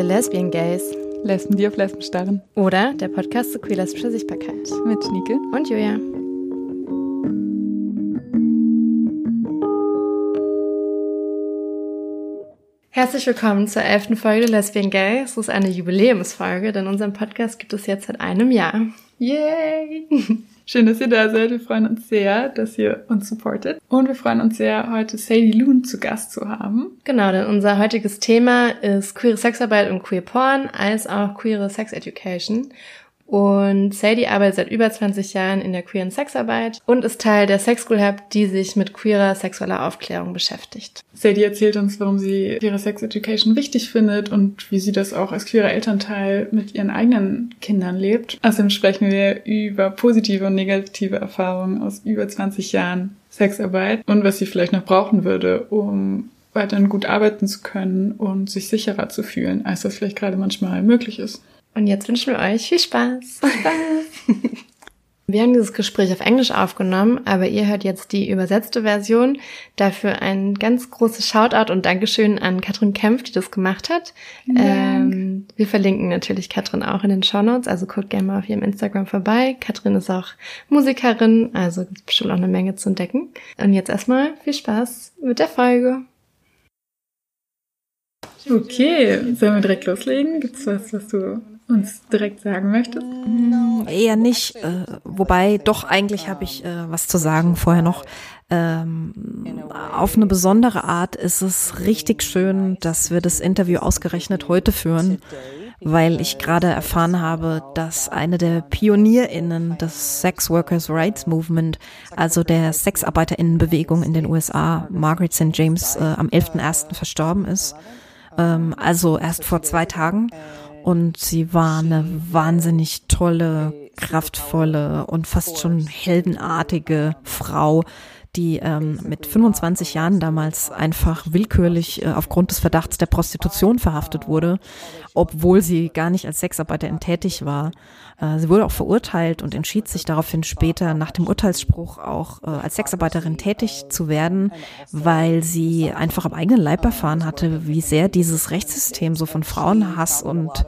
The Lesbian Gays. Lesben, die auf Lesben starren. Oder der Podcast zu queer-lesbischer Sichtbarkeit. Mit Schnieke. Und Julia. Herzlich willkommen zur elften Folge der Lesbian Gays. Es ist eine Jubiläumsfolge, denn unseren Podcast gibt es jetzt seit einem Jahr. Yay! Schön, dass ihr da seid. Wir freuen uns sehr, dass ihr uns supportet. Und wir freuen uns sehr, heute Sadie Loon zu Gast zu haben. Genau, denn unser heutiges Thema ist queere Sexarbeit und queer Porn, als auch queere Sex Education. Und Sadie arbeitet seit über 20 Jahren in der queeren Sexarbeit und ist Teil der Sex School Hub, die sich mit queerer sexueller Aufklärung beschäftigt. Sadie erzählt uns, warum sie queere Sex Education wichtig findet und wie sie das auch als queerer Elternteil mit ihren eigenen Kindern lebt. Außerdem sprechen wir über positive und negative Erfahrungen aus über 20 Jahren Sexarbeit und was sie vielleicht noch brauchen würde, um weiterhin gut arbeiten zu können und sich sicherer zu fühlen, als das vielleicht gerade manchmal möglich ist. Und jetzt wünschen wir euch viel Spaß. Spaß. Wir haben dieses Gespräch auf Englisch aufgenommen, aber ihr hört jetzt die übersetzte Version. Dafür ein ganz großes Shoutout und Dankeschön an Katrin Kempf, die das gemacht hat. Ähm, wir verlinken natürlich Katrin auch in den Show Notes, also guckt gerne mal auf ihrem Instagram vorbei. Katrin ist auch Musikerin, also gibt bestimmt auch eine Menge zu entdecken. Und jetzt erstmal viel Spaß mit der Folge. Okay, sollen wir direkt loslegen? Gibt's was, was du uns direkt sagen möchtest? Eher nicht, äh, wobei doch eigentlich habe ich äh, was zu sagen vorher noch. Ähm, auf eine besondere Art ist es richtig schön, dass wir das Interview ausgerechnet heute führen, weil ich gerade erfahren habe, dass eine der PionierInnen des Sex Workers Rights Movement, also der SexarbeiterInnenbewegung in den USA, Margaret St. James, äh, am 11.01. verstorben ist. Ähm, also erst vor zwei Tagen. Und sie war eine wahnsinnig tolle, kraftvolle und fast schon heldenartige Frau, die ähm, mit 25 Jahren damals einfach willkürlich äh, aufgrund des Verdachts der Prostitution verhaftet wurde, obwohl sie gar nicht als Sexarbeiterin tätig war. Äh, sie wurde auch verurteilt und entschied sich daraufhin später nach dem Urteilsspruch auch äh, als Sexarbeiterin tätig zu werden, weil sie einfach am eigenen Leib erfahren hatte, wie sehr dieses Rechtssystem so von Frauenhass und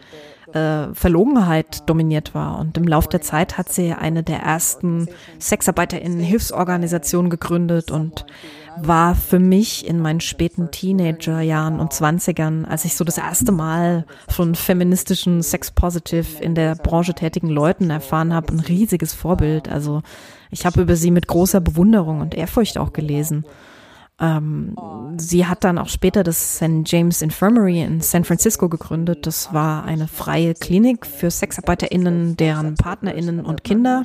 äh, Verlogenheit dominiert war. Und im Laufe der Zeit hat sie eine der ersten Sexarbeiterinnen-Hilfsorganisationen gegründet und war für mich in meinen späten Teenagerjahren und Zwanzigern, als ich so das erste Mal von feministischen Sex-Positive in der Branche tätigen Leuten erfahren habe, ein riesiges Vorbild. Also ich habe über sie mit großer Bewunderung und Ehrfurcht auch gelesen. Ähm, sie hat dann auch später das St. James Infirmary in San Francisco gegründet. Das war eine freie Klinik für SexarbeiterInnen, deren PartnerInnen und Kinder.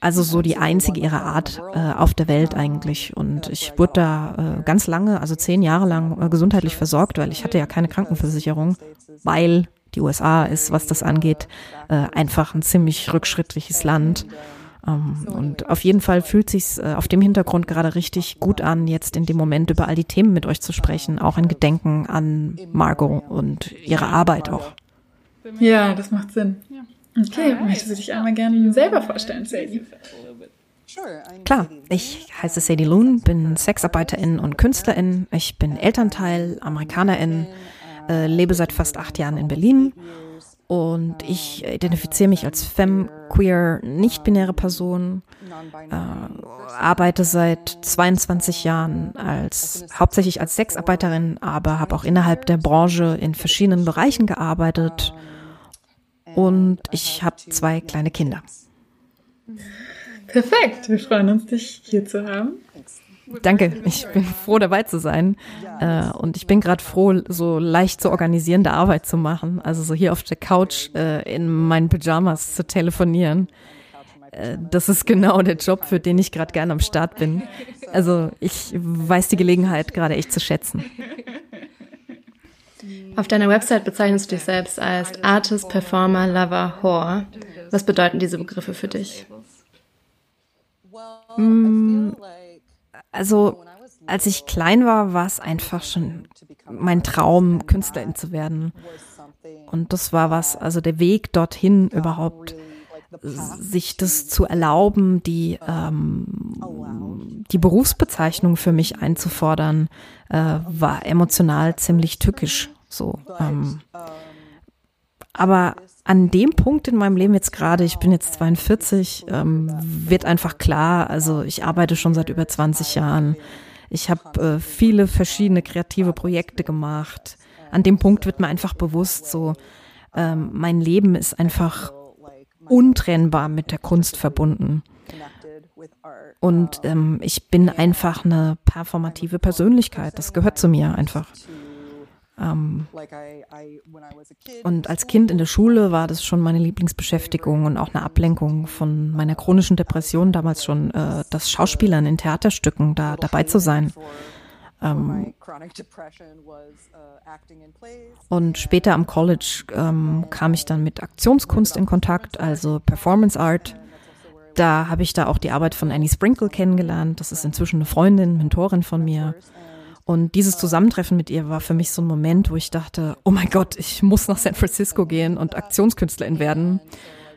Also so die einzige ihrer Art äh, auf der Welt eigentlich. Und ich wurde da äh, ganz lange, also zehn Jahre lang, äh, gesundheitlich versorgt, weil ich hatte ja keine Krankenversicherung, weil die USA ist, was das angeht, äh, einfach ein ziemlich rückschrittliches Land. Ähm, und auf jeden Fall fühlt sich äh, auf dem Hintergrund gerade richtig gut an, jetzt in dem Moment über all die Themen mit euch zu sprechen, auch in Gedenken an Margot und ihre Arbeit auch. Ja, das macht Sinn. Okay, möchtest du dich einmal gerne selber vorstellen, Sadie? Klar, ich heiße Sadie Loon, bin Sexarbeiterin und Künstlerin. Ich bin Elternteil, Amerikanerin, äh, lebe seit fast acht Jahren in Berlin und ich identifiziere mich als femme, queer, nicht-binäre Person, äh, arbeite seit 22 Jahren als hauptsächlich als Sexarbeiterin, aber habe auch innerhalb der Branche in verschiedenen Bereichen gearbeitet und ich habe zwei kleine Kinder. Perfekt, wir freuen uns, dich hier zu haben. Danke, ich bin froh dabei zu sein. Äh, und ich bin gerade froh, so leicht zu organisierende Arbeit zu machen. Also so hier auf der Couch äh, in meinen Pyjamas zu telefonieren. Äh, das ist genau der Job, für den ich gerade gerne am Start bin. Also ich weiß die Gelegenheit gerade echt zu schätzen. Auf deiner Website bezeichnest du dich selbst als Artist, Performer, Lover, Whore. Was bedeuten diese Begriffe für dich? Mm, also als ich klein war, war es einfach schon mein Traum, Künstlerin zu werden. Und das war was, also der Weg dorthin überhaupt, sich das zu erlauben, die, ähm, die Berufsbezeichnung für mich einzufordern, äh, war emotional ziemlich tückisch. So, ähm, aber an dem Punkt in meinem Leben jetzt gerade, ich bin jetzt 42, ähm, wird einfach klar, also ich arbeite schon seit über 20 Jahren. Ich habe äh, viele verschiedene kreative Projekte gemacht. An dem Punkt wird mir einfach bewusst, so ähm, mein Leben ist einfach untrennbar mit der Kunst verbunden. Und ähm, ich bin einfach eine performative Persönlichkeit. Das gehört zu mir einfach. Ähm, und als Kind in der Schule war das schon meine Lieblingsbeschäftigung und auch eine Ablenkung von meiner chronischen Depression damals schon, äh, das Schauspielern in Theaterstücken da dabei zu sein. Ähm, und später am College ähm, kam ich dann mit Aktionskunst in Kontakt, also Performance Art. Da habe ich da auch die Arbeit von Annie Sprinkle kennengelernt. Das ist inzwischen eine Freundin, Mentorin von mir. Und dieses Zusammentreffen mit ihr war für mich so ein Moment, wo ich dachte, oh mein Gott, ich muss nach San Francisco gehen und Aktionskünstlerin werden.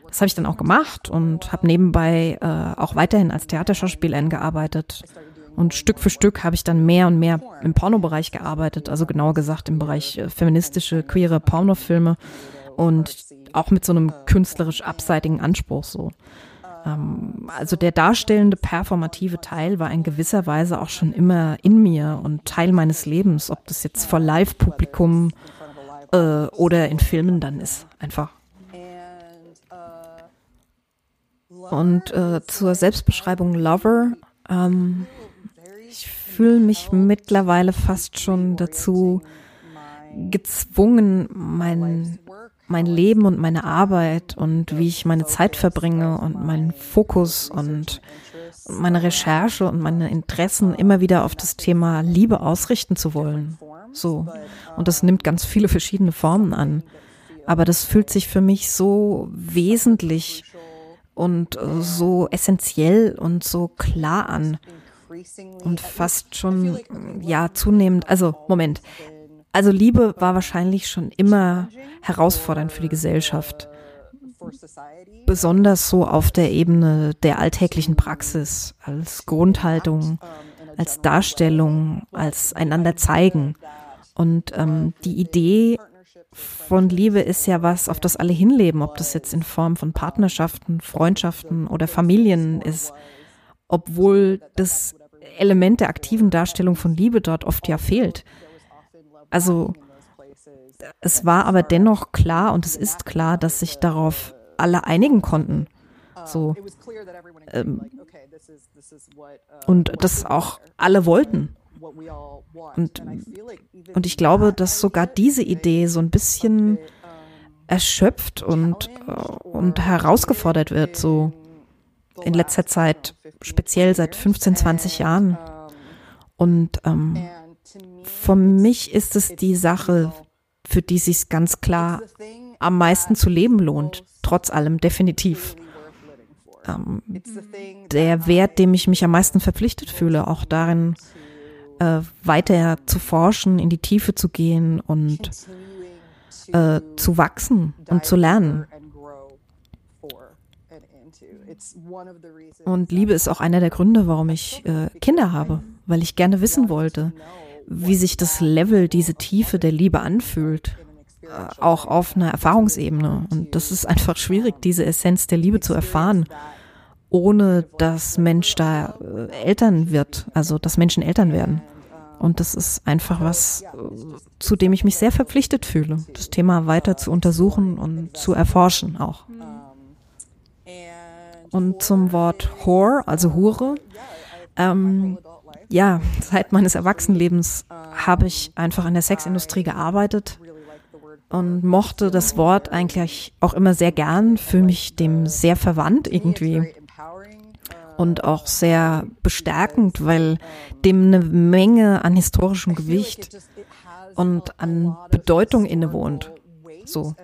Das habe ich dann auch gemacht und habe nebenbei äh, auch weiterhin als Theaterschauspielerin gearbeitet. Und Stück für Stück habe ich dann mehr und mehr im Pornobereich gearbeitet, also genauer gesagt im Bereich äh, feministische, queere Pornofilme und auch mit so einem künstlerisch abseitigen Anspruch so. Ähm, also der darstellende, performative Teil war in gewisser Weise auch schon immer in mir und Teil meines Lebens, ob das jetzt vor Live-Publikum äh, oder in Filmen dann ist, einfach. Und äh, zur Selbstbeschreibung Lover. Ähm, ich fühle mich mittlerweile fast schon dazu gezwungen, mein mein Leben und meine Arbeit und wie ich meine Zeit verbringe und meinen Fokus und meine Recherche und meine Interessen immer wieder auf das Thema Liebe ausrichten zu wollen. So. Und das nimmt ganz viele verschiedene Formen an. Aber das fühlt sich für mich so wesentlich und so essentiell und so klar an. Und fast schon, ja, zunehmend, also, Moment. Also Liebe war wahrscheinlich schon immer herausfordernd für die Gesellschaft. Besonders so auf der Ebene der alltäglichen Praxis, als Grundhaltung, als Darstellung, als einander zeigen. Und ähm, die Idee von Liebe ist ja was, auf das alle hinleben, ob das jetzt in Form von Partnerschaften, Freundschaften oder Familien ist, obwohl das Element der aktiven Darstellung von Liebe dort oft ja fehlt. Also es war aber dennoch klar und es ist klar, dass sich darauf alle einigen konnten. So. Ähm, und das auch alle wollten. Und, und ich glaube, dass sogar diese Idee so ein bisschen erschöpft und, äh, und herausgefordert wird, so in letzter Zeit, speziell seit 15, 20 Jahren. Und ähm, für mich ist es die Sache, für die sich ganz klar am meisten zu leben lohnt, trotz allem definitiv. Ähm, der Wert, dem ich mich am meisten verpflichtet fühle, auch darin äh, weiter zu forschen, in die Tiefe zu gehen und äh, zu wachsen und zu lernen. Und Liebe ist auch einer der Gründe, warum ich äh, Kinder habe, weil ich gerne wissen wollte, wie sich das Level, diese Tiefe der Liebe anfühlt, äh, auch auf einer Erfahrungsebene. Und das ist einfach schwierig, diese Essenz der Liebe zu erfahren, ohne dass Mensch da äh, Eltern wird, also dass Menschen Eltern werden. Und das ist einfach was, äh, zu dem ich mich sehr verpflichtet fühle, das Thema weiter zu untersuchen und zu erforschen auch. Und zum Wort Whore, also Hure, ähm, ja, seit meines Erwachsenenlebens habe ich einfach in der Sexindustrie gearbeitet und mochte das Wort eigentlich auch immer sehr gern, fühle mich dem sehr verwandt irgendwie und auch sehr bestärkend, weil dem eine Menge an historischem Gewicht und an Bedeutung innewohnt. So.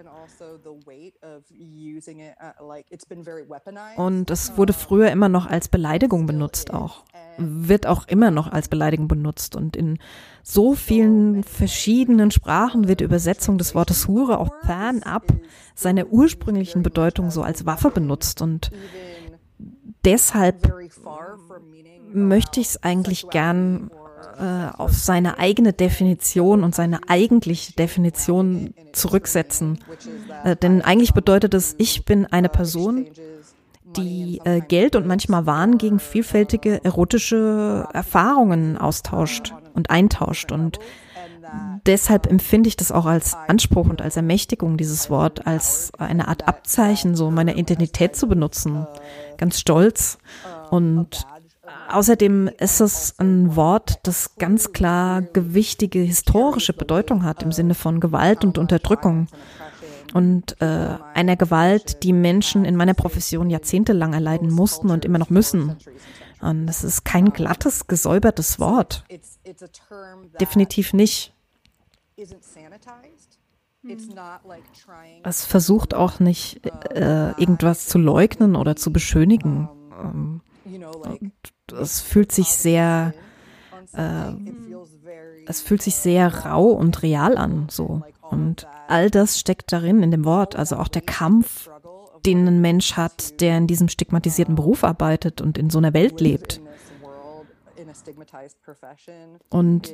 Und es wurde früher immer noch als Beleidigung benutzt auch wird auch immer noch als Beleidigung benutzt. Und in so vielen verschiedenen Sprachen wird die Übersetzung des Wortes Hure auch fernab seiner ursprünglichen Bedeutung so als Waffe benutzt. Und deshalb möchte ich es eigentlich gern äh, auf seine eigene Definition und seine eigentliche Definition zurücksetzen. Äh, denn eigentlich bedeutet es, ich bin eine Person, die äh, Geld und manchmal Waren gegen vielfältige erotische Erfahrungen austauscht und eintauscht. Und deshalb empfinde ich das auch als Anspruch und als Ermächtigung, dieses Wort, als eine Art Abzeichen, so meine Identität zu benutzen. Ganz stolz. Und außerdem ist es ein Wort, das ganz klar gewichtige historische Bedeutung hat im Sinne von Gewalt und Unterdrückung und äh, einer Gewalt, die Menschen in meiner Profession jahrzehntelang erleiden mussten und immer noch müssen. Und das ist kein glattes, gesäubertes Wort. Definitiv nicht. Es versucht auch nicht, äh, irgendwas zu leugnen oder zu beschönigen. Ähm, es fühlt sich sehr, äh, es fühlt sich sehr rau und real an, so. Und all das steckt darin in dem Wort, also auch der Kampf, den ein Mensch hat, der in diesem stigmatisierten Beruf arbeitet und in so einer Welt lebt. Und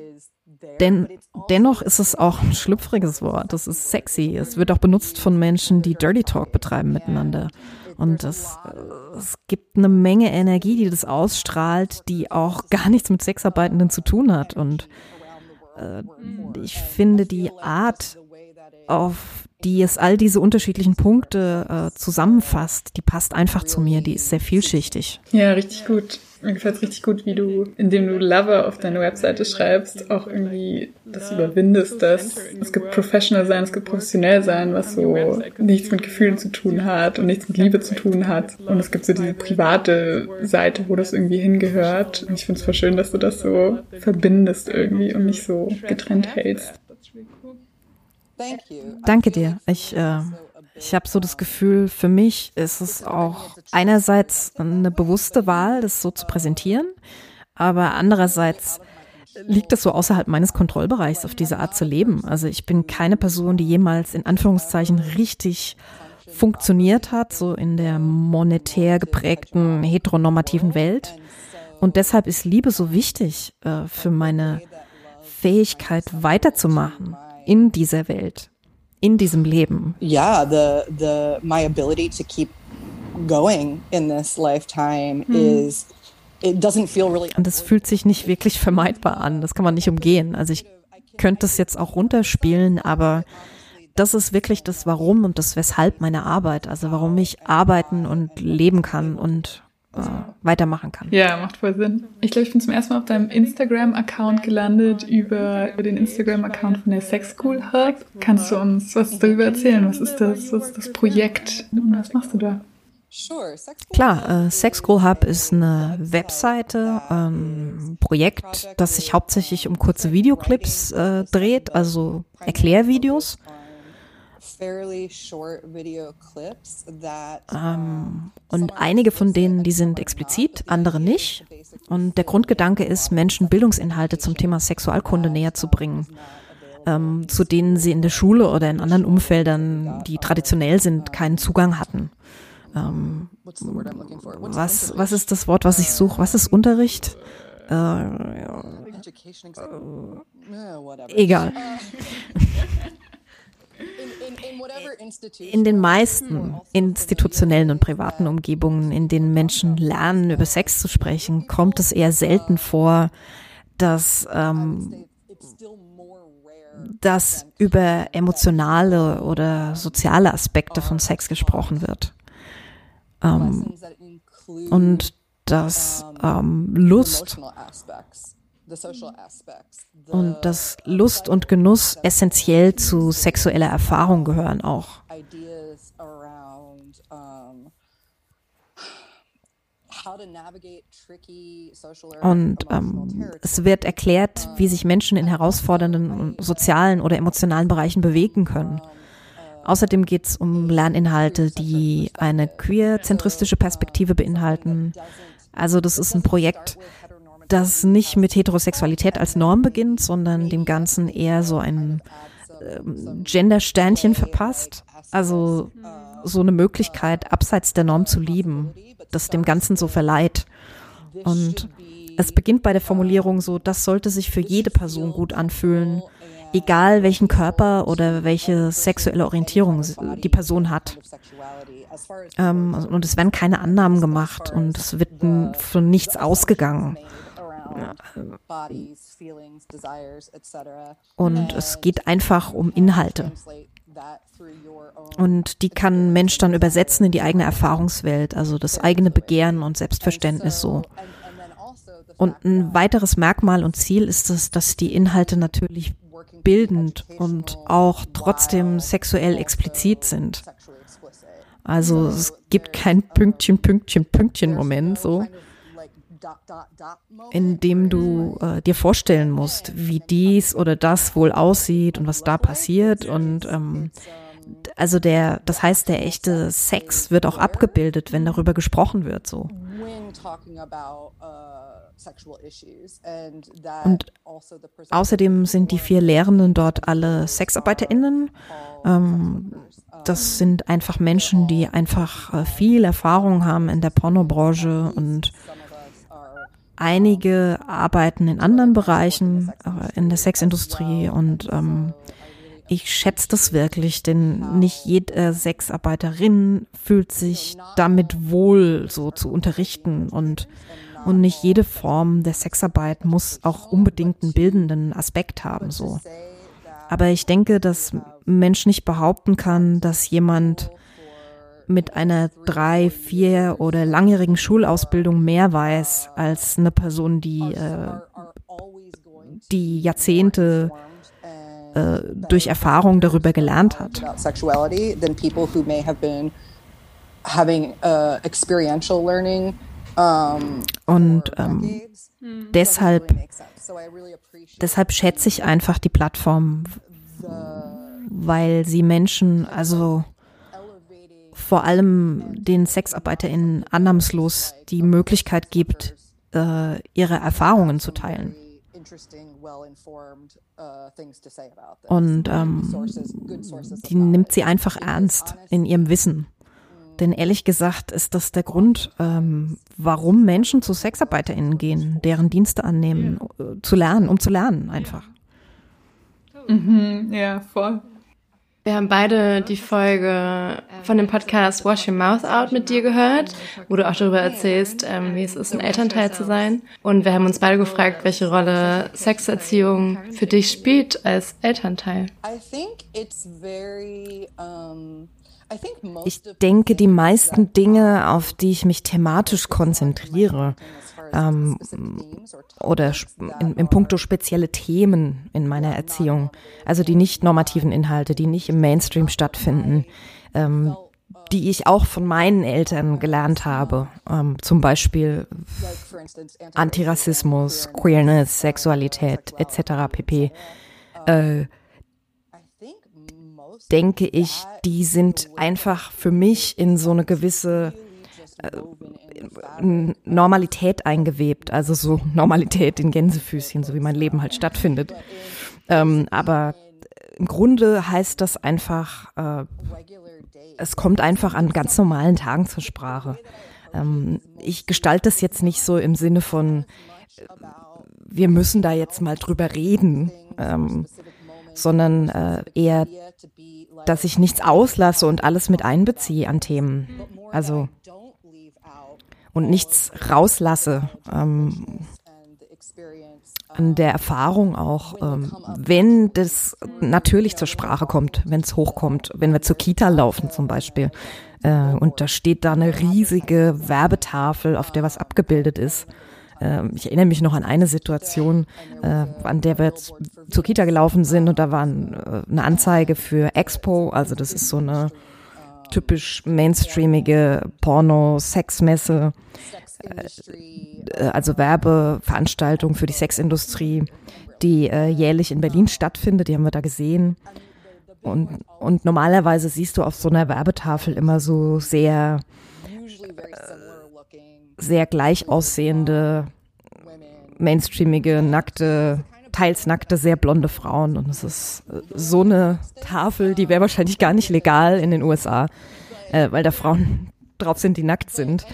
den, dennoch ist es auch ein schlüpfriges Wort. Es ist sexy. Es wird auch benutzt von Menschen, die Dirty Talk betreiben miteinander. Und es, es gibt eine Menge Energie, die das ausstrahlt, die auch gar nichts mit Sexarbeitenden zu tun hat. Und äh, ich finde die Art, auf die es all diese unterschiedlichen Punkte äh, zusammenfasst, die passt einfach zu mir, die ist sehr vielschichtig. Ja, richtig gut. Mir gefällt es richtig gut, wie du, indem du Lover auf deine Webseite schreibst, auch irgendwie das überwindest, dass es gibt professional sein, es gibt professionell sein, was so nichts mit Gefühlen zu tun hat und nichts mit Liebe zu tun hat. Und es gibt so diese private Seite, wo das irgendwie hingehört. Und ich finde es voll schön, dass du das so verbindest irgendwie und nicht so getrennt hältst. Danke dir. Ich, äh, ich habe so das Gefühl, für mich ist es auch einerseits eine bewusste Wahl, das so zu präsentieren, aber andererseits liegt es so außerhalb meines Kontrollbereichs, auf diese Art zu leben. Also ich bin keine Person, die jemals in Anführungszeichen richtig funktioniert hat, so in der monetär geprägten heteronormativen Welt. Und deshalb ist Liebe so wichtig äh, für meine Fähigkeit weiterzumachen in dieser Welt, in diesem Leben. Yeah, the the my ability to keep going in this lifetime hm. is it doesn't feel really Und das fühlt sich nicht wirklich vermeidbar an. Das kann man nicht umgehen. Also ich könnte es jetzt auch runterspielen, aber das ist wirklich das Warum und das Weshalb meiner Arbeit. Also warum ich arbeiten und leben kann und äh, weitermachen kann. Ja, macht voll Sinn. Ich glaube, ich bin zum ersten Mal auf deinem Instagram-Account gelandet über, über den Instagram-Account von der Sex School Hub. Kannst du uns was darüber erzählen? Was ist das? Was ist das Projekt? Und was machst du da? Klar, äh, Sex School Hub ist eine Webseite, ein Projekt, das sich hauptsächlich um kurze Videoclips äh, dreht, also Erklärvideos. Ähm, und einige von denen, die sind explizit, andere nicht. Und der Grundgedanke ist, Menschen Bildungsinhalte zum Thema Sexualkunde näher zu bringen, ähm, zu denen sie in der Schule oder in anderen Umfeldern, die traditionell sind, keinen Zugang hatten. Ähm, was, was ist das Wort, was ich suche? Was ist Unterricht? Äh, äh, egal. In den meisten institutionellen und privaten Umgebungen, in denen Menschen lernen, über Sex zu sprechen, kommt es eher selten vor, dass, ähm, dass über emotionale oder soziale Aspekte von Sex gesprochen wird. Ähm, und dass ähm, Lust und dass Lust und Genuss essentiell zu sexueller Erfahrung gehören auch. Und ähm, es wird erklärt, wie sich Menschen in herausfordernden sozialen oder emotionalen Bereichen bewegen können. Außerdem geht es um Lerninhalte, die eine queer-zentristische Perspektive beinhalten. Also das ist ein Projekt, das nicht mit Heterosexualität als Norm beginnt, sondern dem Ganzen eher so einen ähm, Gender-Sternchen verpasst. Also so eine Möglichkeit, abseits der Norm zu lieben, das dem Ganzen so verleiht. Und es beginnt bei der Formulierung so, das sollte sich für jede Person gut anfühlen, egal welchen Körper oder welche sexuelle Orientierung die Person hat. Ähm, und es werden keine Annahmen gemacht und es wird von nichts ausgegangen. Und es geht einfach um Inhalte. Und die kann ein Mensch dann übersetzen in die eigene Erfahrungswelt, also das eigene Begehren und Selbstverständnis so. Und ein weiteres Merkmal und Ziel ist es, dass die Inhalte natürlich bildend und auch trotzdem sexuell explizit sind. Also es gibt kein Pünktchen, Pünktchen, Pünktchen Moment so, in dem du äh, dir vorstellen musst, wie dies oder das wohl aussieht und was da passiert und ähm, also der, das heißt, der echte Sex wird auch abgebildet, wenn darüber gesprochen wird, so. Und also außerdem sind die vier Lehrenden dort alle SexarbeiterInnen. Ähm, das sind einfach Menschen, die einfach äh, viel Erfahrung haben in der Pornobranche und einige arbeiten in anderen Bereichen äh, in der Sexindustrie und ähm, ich schätze das wirklich, denn nicht jede Sexarbeiterin fühlt sich damit wohl, so zu unterrichten und und nicht jede Form der Sexarbeit muss auch unbedingt einen bildenden Aspekt haben, so. Aber ich denke, dass Mensch nicht behaupten kann, dass jemand mit einer drei, vier oder langjährigen Schulausbildung mehr weiß als eine Person, die äh, die Jahrzehnte äh, durch Erfahrung darüber gelernt hat. having uh, experiential learning und ähm, deshalb, deshalb schätze ich einfach die Plattform, weil sie Menschen, also vor allem den SexarbeiterInnen annahmslos die Möglichkeit gibt, äh, ihre Erfahrungen zu teilen. Und ähm, die nimmt sie einfach ernst in ihrem Wissen. Denn ehrlich gesagt ist das der Grund, ähm, warum Menschen zu SexarbeiterInnen gehen, deren Dienste annehmen, äh, zu lernen, um zu lernen einfach. Mhm, ja, voll. Wir haben beide die Folge von dem Podcast Wash Your Mouth Out mit dir gehört, wo du auch darüber erzählst, ähm, wie es ist, ein Elternteil zu sein. Und wir haben uns beide gefragt, welche Rolle Sexerziehung für dich spielt als Elternteil. I think it's very, um ich denke, die meisten Dinge, auf die ich mich thematisch konzentriere, ähm, oder in, in puncto spezielle Themen in meiner Erziehung, also die nicht normativen Inhalte, die nicht im Mainstream stattfinden, ähm, die ich auch von meinen Eltern gelernt habe, ähm, zum Beispiel Antirassismus, Queerness, Sexualität etc. pp. Äh, denke ich, die sind einfach für mich in so eine gewisse äh, Normalität eingewebt, also so Normalität in Gänsefüßchen, so wie mein Leben halt stattfindet. Ähm, aber im Grunde heißt das einfach, äh, es kommt einfach an ganz normalen Tagen zur Sprache. Ähm, ich gestalte das jetzt nicht so im Sinne von, äh, wir müssen da jetzt mal drüber reden, ähm, sondern äh, eher dass ich nichts auslasse und alles mit einbeziehe an Themen. Also und nichts rauslasse. Ähm, an der Erfahrung auch, ähm, wenn das natürlich zur Sprache kommt, wenn es hochkommt, wenn wir zur Kita laufen zum Beispiel äh, und da steht da eine riesige Werbetafel, auf der was abgebildet ist äh, ich erinnere mich noch an eine Situation, äh, an der wir zur Kita gelaufen sind und da war äh, eine Anzeige für Expo, also das ist so eine typisch mainstreamige Porno-Sexmesse, äh, also Werbeveranstaltung für die Sexindustrie, die äh, jährlich in Berlin stattfindet, die haben wir da gesehen. Und, und normalerweise siehst du auf so einer Werbetafel immer so sehr sehr gleich aussehende, mainstreamige, nackte teils nackte, sehr blonde Frauen. Und es ist äh, so eine Tafel, die wäre wahrscheinlich gar nicht legal in den USA, äh, weil da Frauen drauf sind, die nackt sind.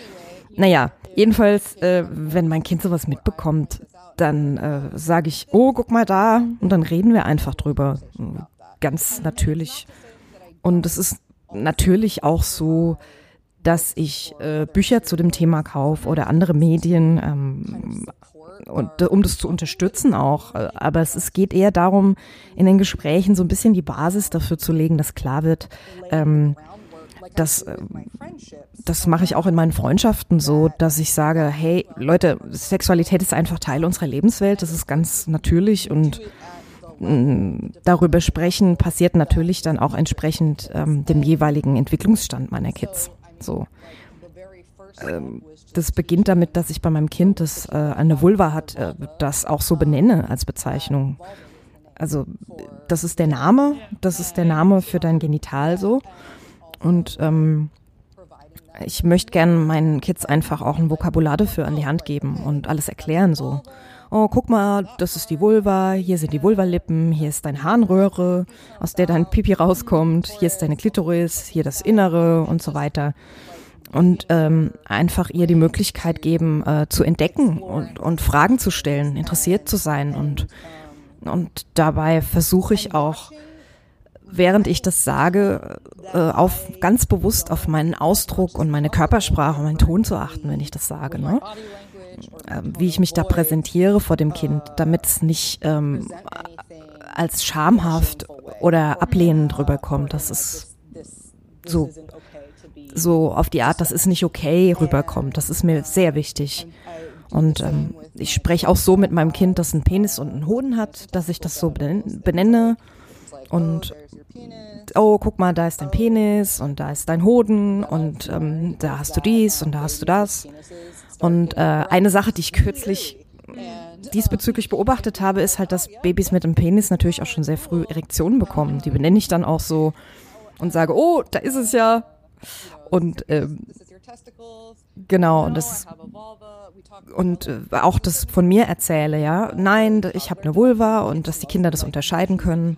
Naja, jedenfalls, äh, wenn mein Kind sowas mitbekommt, dann äh, sage ich, oh, guck mal da, und dann reden wir einfach drüber. Ganz natürlich. Und es ist natürlich auch so, dass ich äh, Bücher zu dem Thema kaufe oder andere Medien, ähm, und, um das zu unterstützen auch. Aber es, es geht eher darum, in den Gesprächen so ein bisschen die Basis dafür zu legen, dass klar wird, ähm, das, äh, das mache ich auch in meinen Freundschaften so, dass ich sage, hey Leute, Sexualität ist einfach Teil unserer Lebenswelt, das ist ganz natürlich und mm, darüber sprechen passiert natürlich dann auch entsprechend ähm, dem jeweiligen Entwicklungsstand meiner Kids. So. Ähm, das beginnt damit, dass ich bei meinem Kind, das äh, eine Vulva hat, äh, das auch so benenne als Bezeichnung. Also das ist der Name, das ist der Name für dein Genital so. Und ähm, ich möchte gerne meinen Kids einfach auch ein Vokabular dafür an die Hand geben und alles erklären so. Oh, guck mal, das ist die Vulva, hier sind die Vulvalippen, hier ist deine Harnröhre, aus der dein Pipi rauskommt, hier ist deine Klitoris, hier das Innere und so weiter. Und ähm, einfach ihr die Möglichkeit geben, äh, zu entdecken und, und Fragen zu stellen, interessiert zu sein. Und, und dabei versuche ich auch, während ich das sage, äh, auf ganz bewusst auf meinen Ausdruck und meine Körpersprache meinen Ton zu achten, wenn ich das sage. Ne? Äh, wie ich mich da präsentiere vor dem Kind, damit es nicht ähm, als schamhaft oder ablehnend rüberkommt. Das ist so, so auf die Art, das ist nicht okay rüberkommt. Das ist mir sehr wichtig. Und ähm, ich spreche auch so mit meinem Kind, das einen Penis und einen Hoden hat, dass ich das so benenne und oh, guck mal, da ist dein Penis und da ist dein Hoden und ähm, da hast du dies und da hast du das. Und äh, eine Sache, die ich kürzlich diesbezüglich beobachtet habe, ist halt, dass Babys mit dem Penis natürlich auch schon sehr früh Erektionen bekommen. Die benenne ich dann auch so und sage, oh, da ist es ja. Und ähm, genau, und das und äh, auch das von mir erzähle, ja. Nein, ich habe eine Vulva und dass die Kinder das unterscheiden können.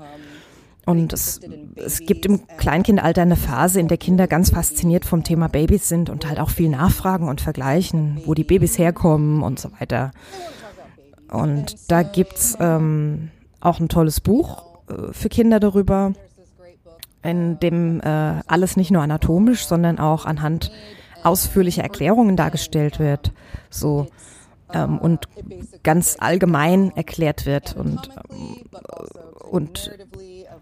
Und es, es gibt im Kleinkindalter eine Phase, in der Kinder ganz fasziniert vom Thema Babys sind und halt auch viel nachfragen und vergleichen, wo die Babys herkommen und so weiter. Und da gibt's ähm, auch ein tolles Buch äh, für Kinder darüber, in dem äh, alles nicht nur anatomisch, sondern auch anhand ausführlicher Erklärungen dargestellt wird. So ähm, und ganz allgemein erklärt wird und, ähm, und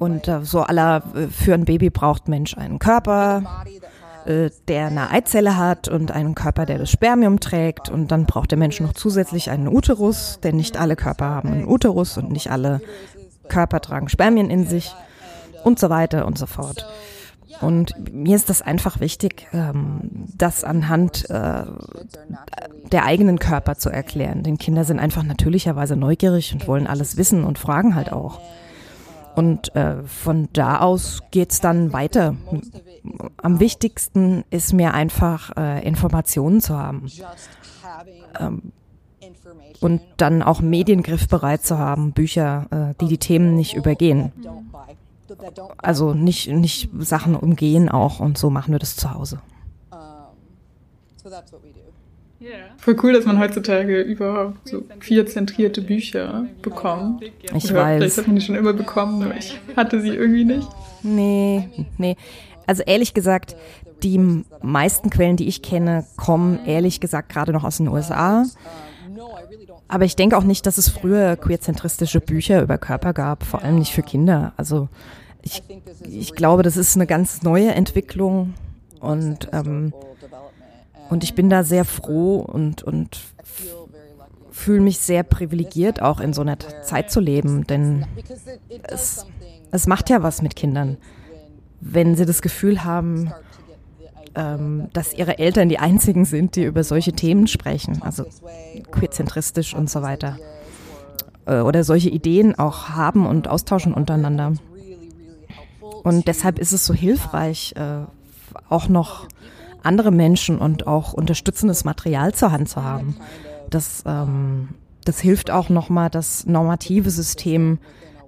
und äh, so aller, äh, für ein Baby braucht Mensch einen Körper, äh, der eine Eizelle hat und einen Körper, der das Spermium trägt. Und dann braucht der Mensch noch zusätzlich einen Uterus, denn nicht alle Körper haben einen Uterus und nicht alle Körper tragen Spermien in sich und so weiter und so fort. Und mir ist das einfach wichtig, ähm, das anhand äh, der eigenen Körper zu erklären. Denn Kinder sind einfach natürlicherweise neugierig und wollen alles wissen und fragen halt auch. Und äh, von da aus geht's dann weiter. Am wichtigsten ist mir einfach äh, Informationen zu haben. Ähm, und dann auch Mediengriff bereit zu haben, Bücher, die die Themen nicht übergehen. Also nicht, nicht Sachen umgehen auch und so machen wir das zu Hause. Voll cool, dass man heutzutage überhaupt so vier zentrierte Bücher bekommt. Ich Oder weiß. Vielleicht hat man die schon immer bekommen, aber ich hatte sie irgendwie nicht. Nee, nee. Also ehrlich gesagt, die meisten Quellen, die ich kenne, kommen ehrlich gesagt gerade noch aus den USA. Aber ich denke auch nicht, dass es früher queerzentristische Bücher über Körper gab, vor allem nicht für Kinder. Also ich, ich glaube, das ist eine ganz neue Entwicklung und ähm, und ich bin da sehr froh und, und fühle mich sehr privilegiert, auch in so einer Zeit zu leben, denn es, es macht ja was mit Kindern, wenn sie das Gefühl haben, ähm, dass ihre Eltern die einzigen sind, die über solche Themen sprechen, also queerzentristisch und so weiter. Äh, oder solche Ideen auch haben und austauschen untereinander. Und deshalb ist es so hilfreich, äh, auch noch andere Menschen und auch unterstützendes Material zur Hand zu haben. Das, ähm, das hilft auch nochmal, das normative System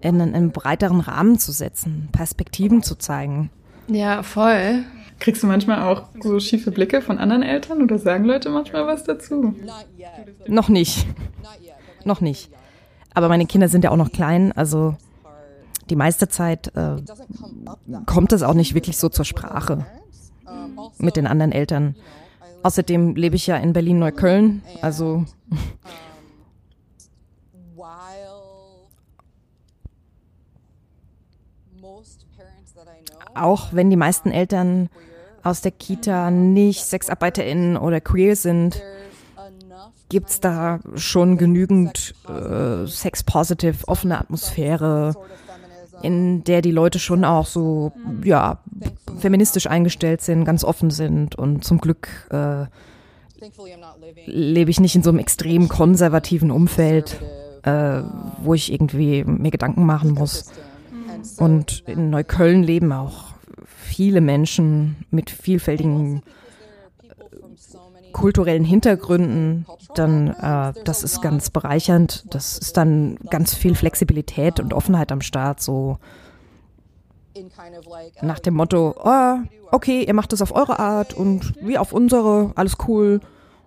in einen breiteren Rahmen zu setzen, Perspektiven zu zeigen. Ja, voll. Kriegst du manchmal auch so schiefe Blicke von anderen Eltern oder sagen Leute manchmal was dazu? Noch nicht. Noch nicht. Aber meine Kinder sind ja auch noch klein, also die meiste Zeit äh, kommt es auch nicht wirklich so zur Sprache mit den anderen Eltern. Außerdem lebe ich ja in Berlin-Neukölln, also auch wenn die meisten Eltern aus der Kita nicht SexarbeiterInnen oder queer sind, gibt's da schon genügend äh, sex-positive, offene Atmosphäre, in der die Leute schon auch so, ja, feministisch eingestellt sind, ganz offen sind und zum Glück äh, lebe ich nicht in so einem extrem konservativen Umfeld, äh, wo ich irgendwie mir Gedanken machen muss. Und in Neukölln leben auch viele Menschen mit vielfältigen kulturellen Hintergründen, dann äh, das ist ganz bereichernd. Das ist dann ganz viel Flexibilität und Offenheit am Start, so nach dem Motto, oh, okay, ihr macht es auf eure Art und wie auf unsere, alles cool.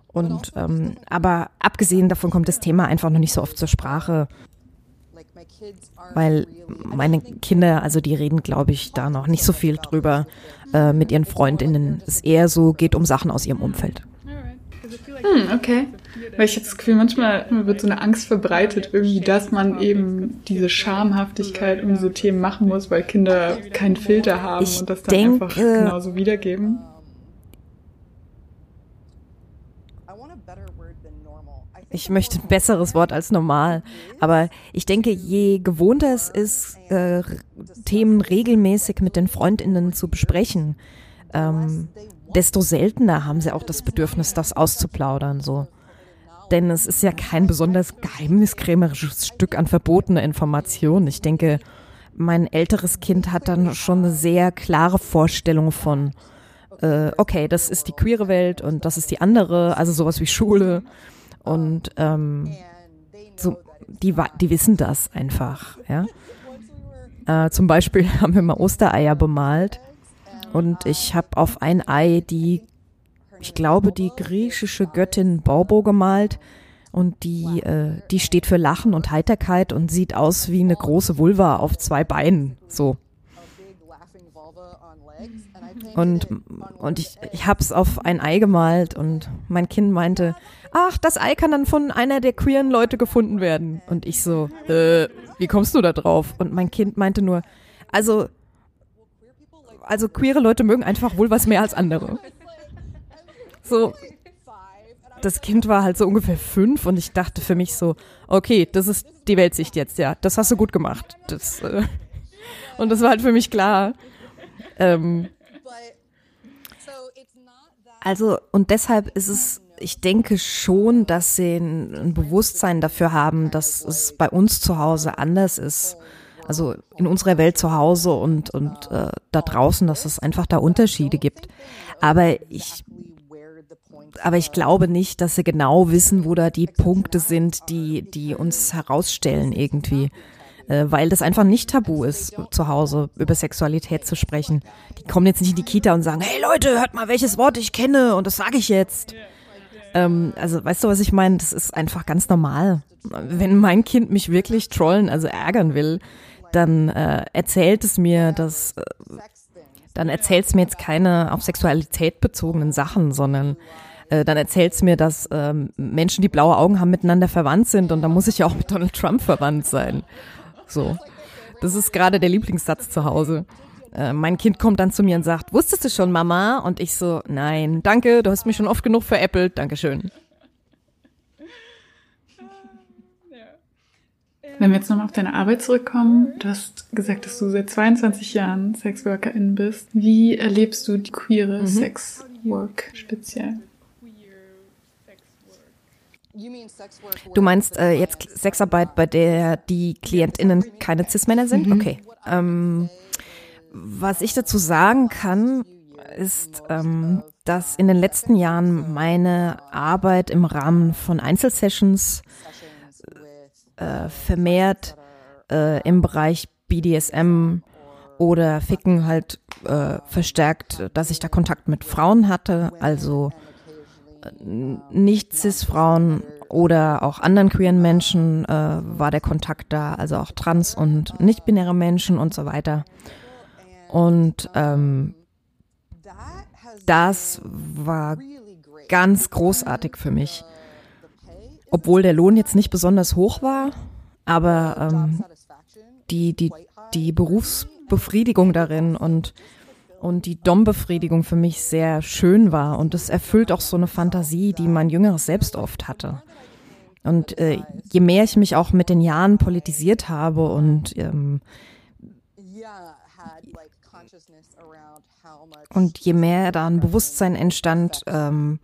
Und ähm, aber abgesehen davon kommt das Thema einfach noch nicht so oft zur Sprache weil meine Kinder, also die reden, glaube ich, da noch nicht so viel drüber äh, mit ihren Freundinnen. Es eher so geht um Sachen aus ihrem Umfeld. Hm, okay. Weil ich habe das Gefühl, manchmal wird so eine Angst verbreitet, irgendwie, dass man eben diese Schamhaftigkeit um so Themen machen muss, weil Kinder keinen Filter haben ich und das dann denke, einfach genauso wiedergeben. Ich möchte ein besseres Wort als normal. Aber ich denke, je gewohnter es ist, äh, Themen regelmäßig mit den Freundinnen zu besprechen, ähm, desto seltener haben sie auch das Bedürfnis, das auszuplaudern, so. Denn es ist ja kein besonders geheimniskrämerisches Stück an verbotener Information. Ich denke, mein älteres Kind hat dann schon eine sehr klare Vorstellung von, äh, okay, das ist die queere Welt und das ist die andere, also sowas wie Schule. Und ähm, so, die, die wissen das einfach, ja. Äh, zum Beispiel haben wir mal Ostereier bemalt und ich habe auf ein Ei die, ich glaube, die griechische Göttin Borbo gemalt und die, äh, die steht für Lachen und Heiterkeit und sieht aus wie eine große Vulva auf zwei Beinen, so. Und, und ich, ich habe es auf ein Ei gemalt und mein Kind meinte, ach, das Ei kann dann von einer der queeren Leute gefunden werden. Und ich so, äh, wie kommst du da drauf? Und mein Kind meinte nur, also, also queere Leute mögen einfach wohl was mehr als andere. So, das Kind war halt so ungefähr fünf und ich dachte für mich so, okay, das ist die Weltsicht jetzt, ja, das hast du gut gemacht. Das, äh, und das war halt für mich klar. Ähm, also, und deshalb ist es ich denke schon, dass sie ein, ein Bewusstsein dafür haben, dass es bei uns zu Hause anders ist. Also in unserer Welt zu Hause und, und äh, da draußen, dass es einfach da Unterschiede gibt. Aber ich, aber ich glaube nicht, dass sie genau wissen, wo da die Punkte sind, die, die uns herausstellen irgendwie. Äh, weil das einfach nicht tabu ist, zu Hause über Sexualität zu sprechen. Die kommen jetzt nicht in die Kita und sagen, hey Leute, hört mal, welches Wort ich kenne und das sage ich jetzt. Ähm, also weißt du, was ich meine? Das ist einfach ganz normal. Wenn mein Kind mich wirklich trollen, also ärgern will, dann äh, erzählt es mir, dass äh, dann erzählt es mir jetzt keine auf Sexualität bezogenen Sachen, sondern äh, dann erzählt es mir, dass ähm, Menschen, die blaue Augen haben, miteinander verwandt sind und dann muss ich ja auch mit Donald Trump verwandt sein. So. Das ist gerade der Lieblingssatz zu Hause. Äh, mein Kind kommt dann zu mir und sagt, wusstest du schon, Mama? Und ich so, nein, danke, du hast mich schon oft genug veräppelt, Dankeschön. Wenn wir jetzt nochmal auf deine Arbeit zurückkommen, du hast gesagt, dass du seit 22 Jahren Sexworkerin bist. Wie erlebst du die queere mhm. Sexwork speziell? Du meinst äh, jetzt Sexarbeit, bei der die KlientInnen keine Cis-Männer sind? Mhm. Okay. Ähm, was ich dazu sagen kann, ist, ähm, dass in den letzten Jahren meine Arbeit im Rahmen von Einzelsessions äh, vermehrt äh, im Bereich BDSM oder Ficken halt äh, verstärkt, dass ich da Kontakt mit Frauen hatte, also äh, nicht cis-Frauen oder auch anderen queeren Menschen äh, war der Kontakt da, also auch trans- und nicht-binäre Menschen und so weiter. Und ähm, das war ganz großartig für mich. Obwohl der Lohn jetzt nicht besonders hoch war, aber ähm, die, die, die Berufsbefriedigung darin und, und die Dom-Befriedigung für mich sehr schön war. Und es erfüllt auch so eine Fantasie, die mein jüngeres Selbst oft hatte. Und äh, je mehr ich mich auch mit den Jahren politisiert habe und ähm, und je mehr da ein Bewusstsein entstand ähm,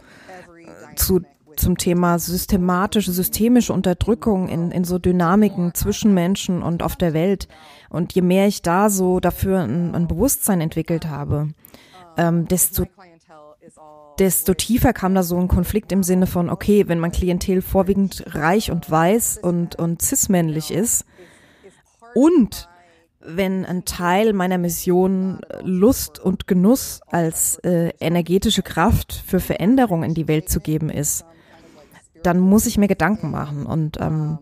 zu, zum Thema systematische, systemische Unterdrückung in, in so Dynamiken zwischen Menschen und auf der Welt. Und je mehr ich da so dafür ein, ein Bewusstsein entwickelt habe, ähm, desto, desto tiefer kam da so ein Konflikt im Sinne von, okay, wenn mein Klientel vorwiegend reich und weiß und, und cismännlich ist und wenn ein Teil meiner Mission Lust und Genuss als äh, energetische Kraft für Veränderung in die Welt zu geben ist, dann muss ich mir Gedanken machen und ähm,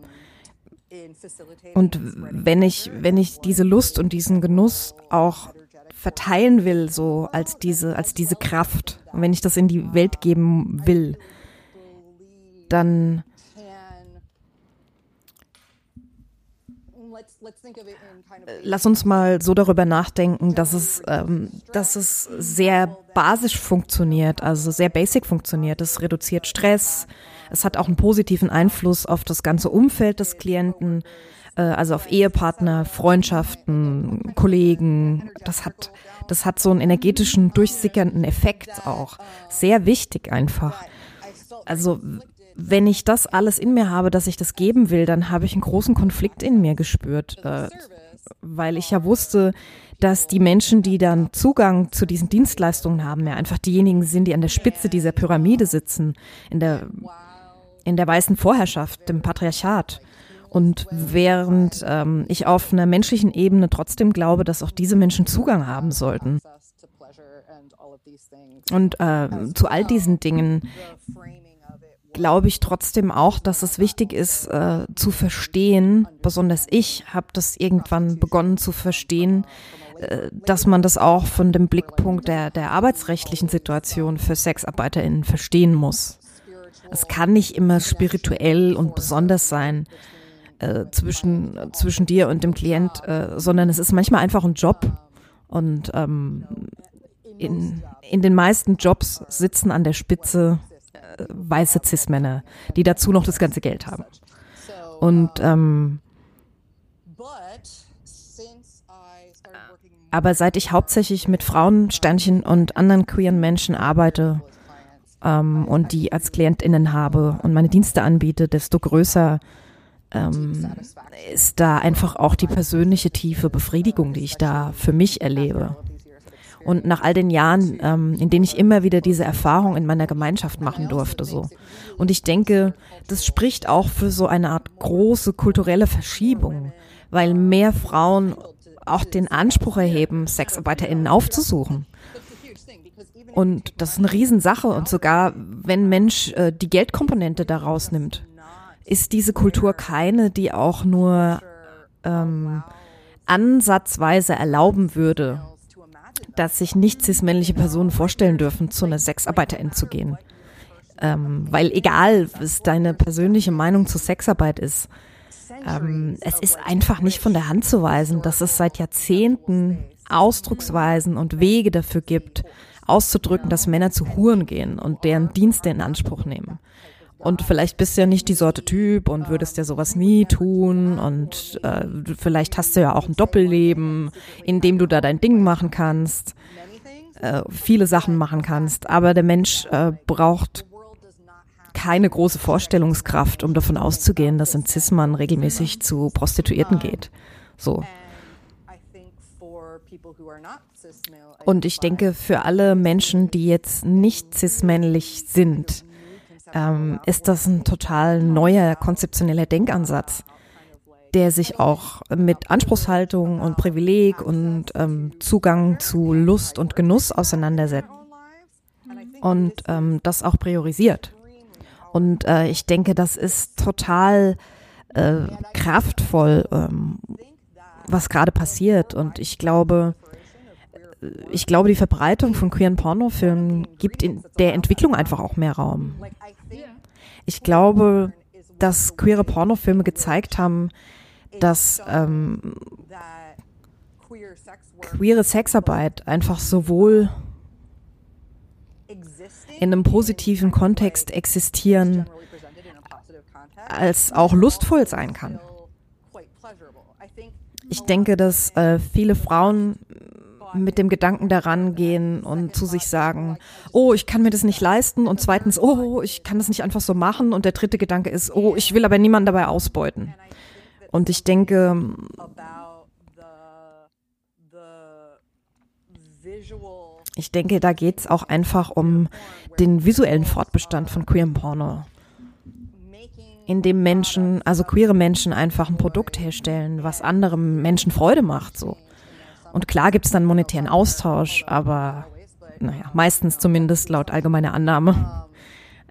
und wenn ich wenn ich diese Lust und diesen Genuss auch verteilen will so als diese als diese Kraft und wenn ich das in die Welt geben will, dann Lass uns mal so darüber nachdenken, dass es, ähm, dass es sehr basisch funktioniert, also sehr basic funktioniert. Es reduziert Stress. Es hat auch einen positiven Einfluss auf das ganze Umfeld des Klienten, äh, also auf Ehepartner, Freundschaften, Kollegen. Das hat, das hat so einen energetischen, durchsickernden Effekt auch. Sehr wichtig einfach. Also wenn ich das alles in mir habe, dass ich das geben will, dann habe ich einen großen Konflikt in mir gespürt, äh, weil ich ja wusste, dass die Menschen, die dann Zugang zu diesen Dienstleistungen haben, ja einfach diejenigen sind, die an der Spitze dieser Pyramide sitzen, in der, in der weißen Vorherrschaft, dem Patriarchat. Und während ähm, ich auf einer menschlichen Ebene trotzdem glaube, dass auch diese Menschen Zugang haben sollten. Und äh, zu all diesen Dingen glaube ich trotzdem auch, dass es wichtig ist äh, zu verstehen, besonders ich habe das irgendwann begonnen zu verstehen, äh, dass man das auch von dem Blickpunkt der, der arbeitsrechtlichen Situation für SexarbeiterInnen verstehen muss. Es kann nicht immer spirituell und besonders sein äh, zwischen, zwischen dir und dem Klient, äh, sondern es ist manchmal einfach ein Job. Und ähm, in, in den meisten Jobs sitzen an der Spitze weiße Cis-Männer, die dazu noch das ganze Geld haben. Und ähm, aber seit ich hauptsächlich mit Frauen, Sternchen und anderen queeren Menschen arbeite ähm, und die als KlientInnen habe und meine Dienste anbiete, desto größer ähm, ist da einfach auch die persönliche tiefe Befriedigung, die ich da für mich erlebe. Und nach all den Jahren, ähm, in denen ich immer wieder diese Erfahrung in meiner Gemeinschaft machen durfte, so. Und ich denke, das spricht auch für so eine Art große kulturelle Verschiebung, weil mehr Frauen auch den Anspruch erheben, SexarbeiterInnen aufzusuchen. Und das ist eine Riesensache. Und sogar wenn Mensch äh, die Geldkomponente daraus nimmt, ist diese Kultur keine, die auch nur ähm, ansatzweise erlauben würde, dass sich nicht cis-männliche Personen vorstellen dürfen, zu einer Sexarbeiterin zu gehen. Ähm, weil egal, was deine persönliche Meinung zu Sexarbeit ist, ähm, es ist einfach nicht von der Hand zu weisen, dass es seit Jahrzehnten Ausdrucksweisen und Wege dafür gibt, auszudrücken, dass Männer zu Huren gehen und deren Dienste in Anspruch nehmen. Und vielleicht bist du ja nicht die Sorte Typ und würdest ja sowas nie tun und äh, vielleicht hast du ja auch ein Doppelleben, in dem du da dein Ding machen kannst, äh, viele Sachen machen kannst. Aber der Mensch äh, braucht keine große Vorstellungskraft, um davon auszugehen, dass ein Cis-Mann regelmäßig zu Prostituierten geht. So. Und ich denke, für alle Menschen, die jetzt nicht cis-männlich sind, ähm, ist das ein total neuer konzeptioneller Denkansatz. der sich auch mit Anspruchshaltung und Privileg und ähm, Zugang zu Lust und Genuss auseinandersetzt und ähm, das auch priorisiert. Und äh, ich denke, das ist total äh, kraftvoll, ähm, was gerade passiert. Und ich glaube, ich glaube, die Verbreitung von queeren Pornofilmen gibt in der Entwicklung einfach auch mehr Raum. Ich glaube, dass queere Pornofilme gezeigt haben, dass ähm, queere Sexarbeit einfach sowohl in einem positiven Kontext existieren, als auch lustvoll sein kann. Ich denke, dass äh, viele Frauen mit dem Gedanken daran gehen und zu sich sagen, oh, ich kann mir das nicht leisten und zweitens, oh, ich kann das nicht einfach so machen und der dritte Gedanke ist, oh, ich will aber niemanden dabei ausbeuten. Und ich denke, ich denke, da geht es auch einfach um den visuellen Fortbestand von queerem Porno. In dem Menschen, also queere Menschen einfach ein Produkt herstellen, was anderen Menschen Freude macht, so. Und klar gibt es dann monetären Austausch, aber naja, meistens zumindest laut allgemeiner Annahme.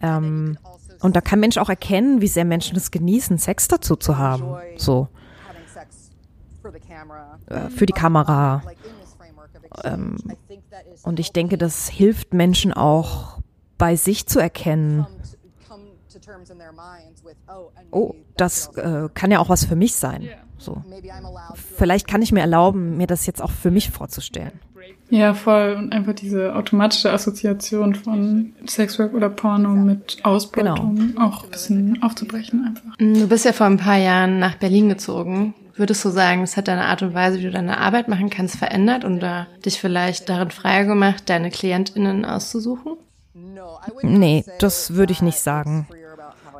Ähm, und da kann Mensch auch erkennen, wie sehr Menschen es genießen, Sex dazu zu haben. So. Äh, für die Kamera. Ähm, und ich denke, das hilft Menschen auch bei sich zu erkennen, oh, das äh, kann ja auch was für mich sein. So. Vielleicht kann ich mir erlauben, mir das jetzt auch für mich vorzustellen. Ja, voll. Und einfach diese automatische Assoziation von Sexwork oder Porno mit Ausbeutung genau. auch ein bisschen aufzubrechen einfach. Du bist ja vor ein paar Jahren nach Berlin gezogen. Würdest du sagen, es hat deine Art und Weise, wie du deine Arbeit machen kannst, verändert und uh, dich vielleicht darin freier gemacht, deine KlientInnen auszusuchen? Nee, das würde ich nicht sagen.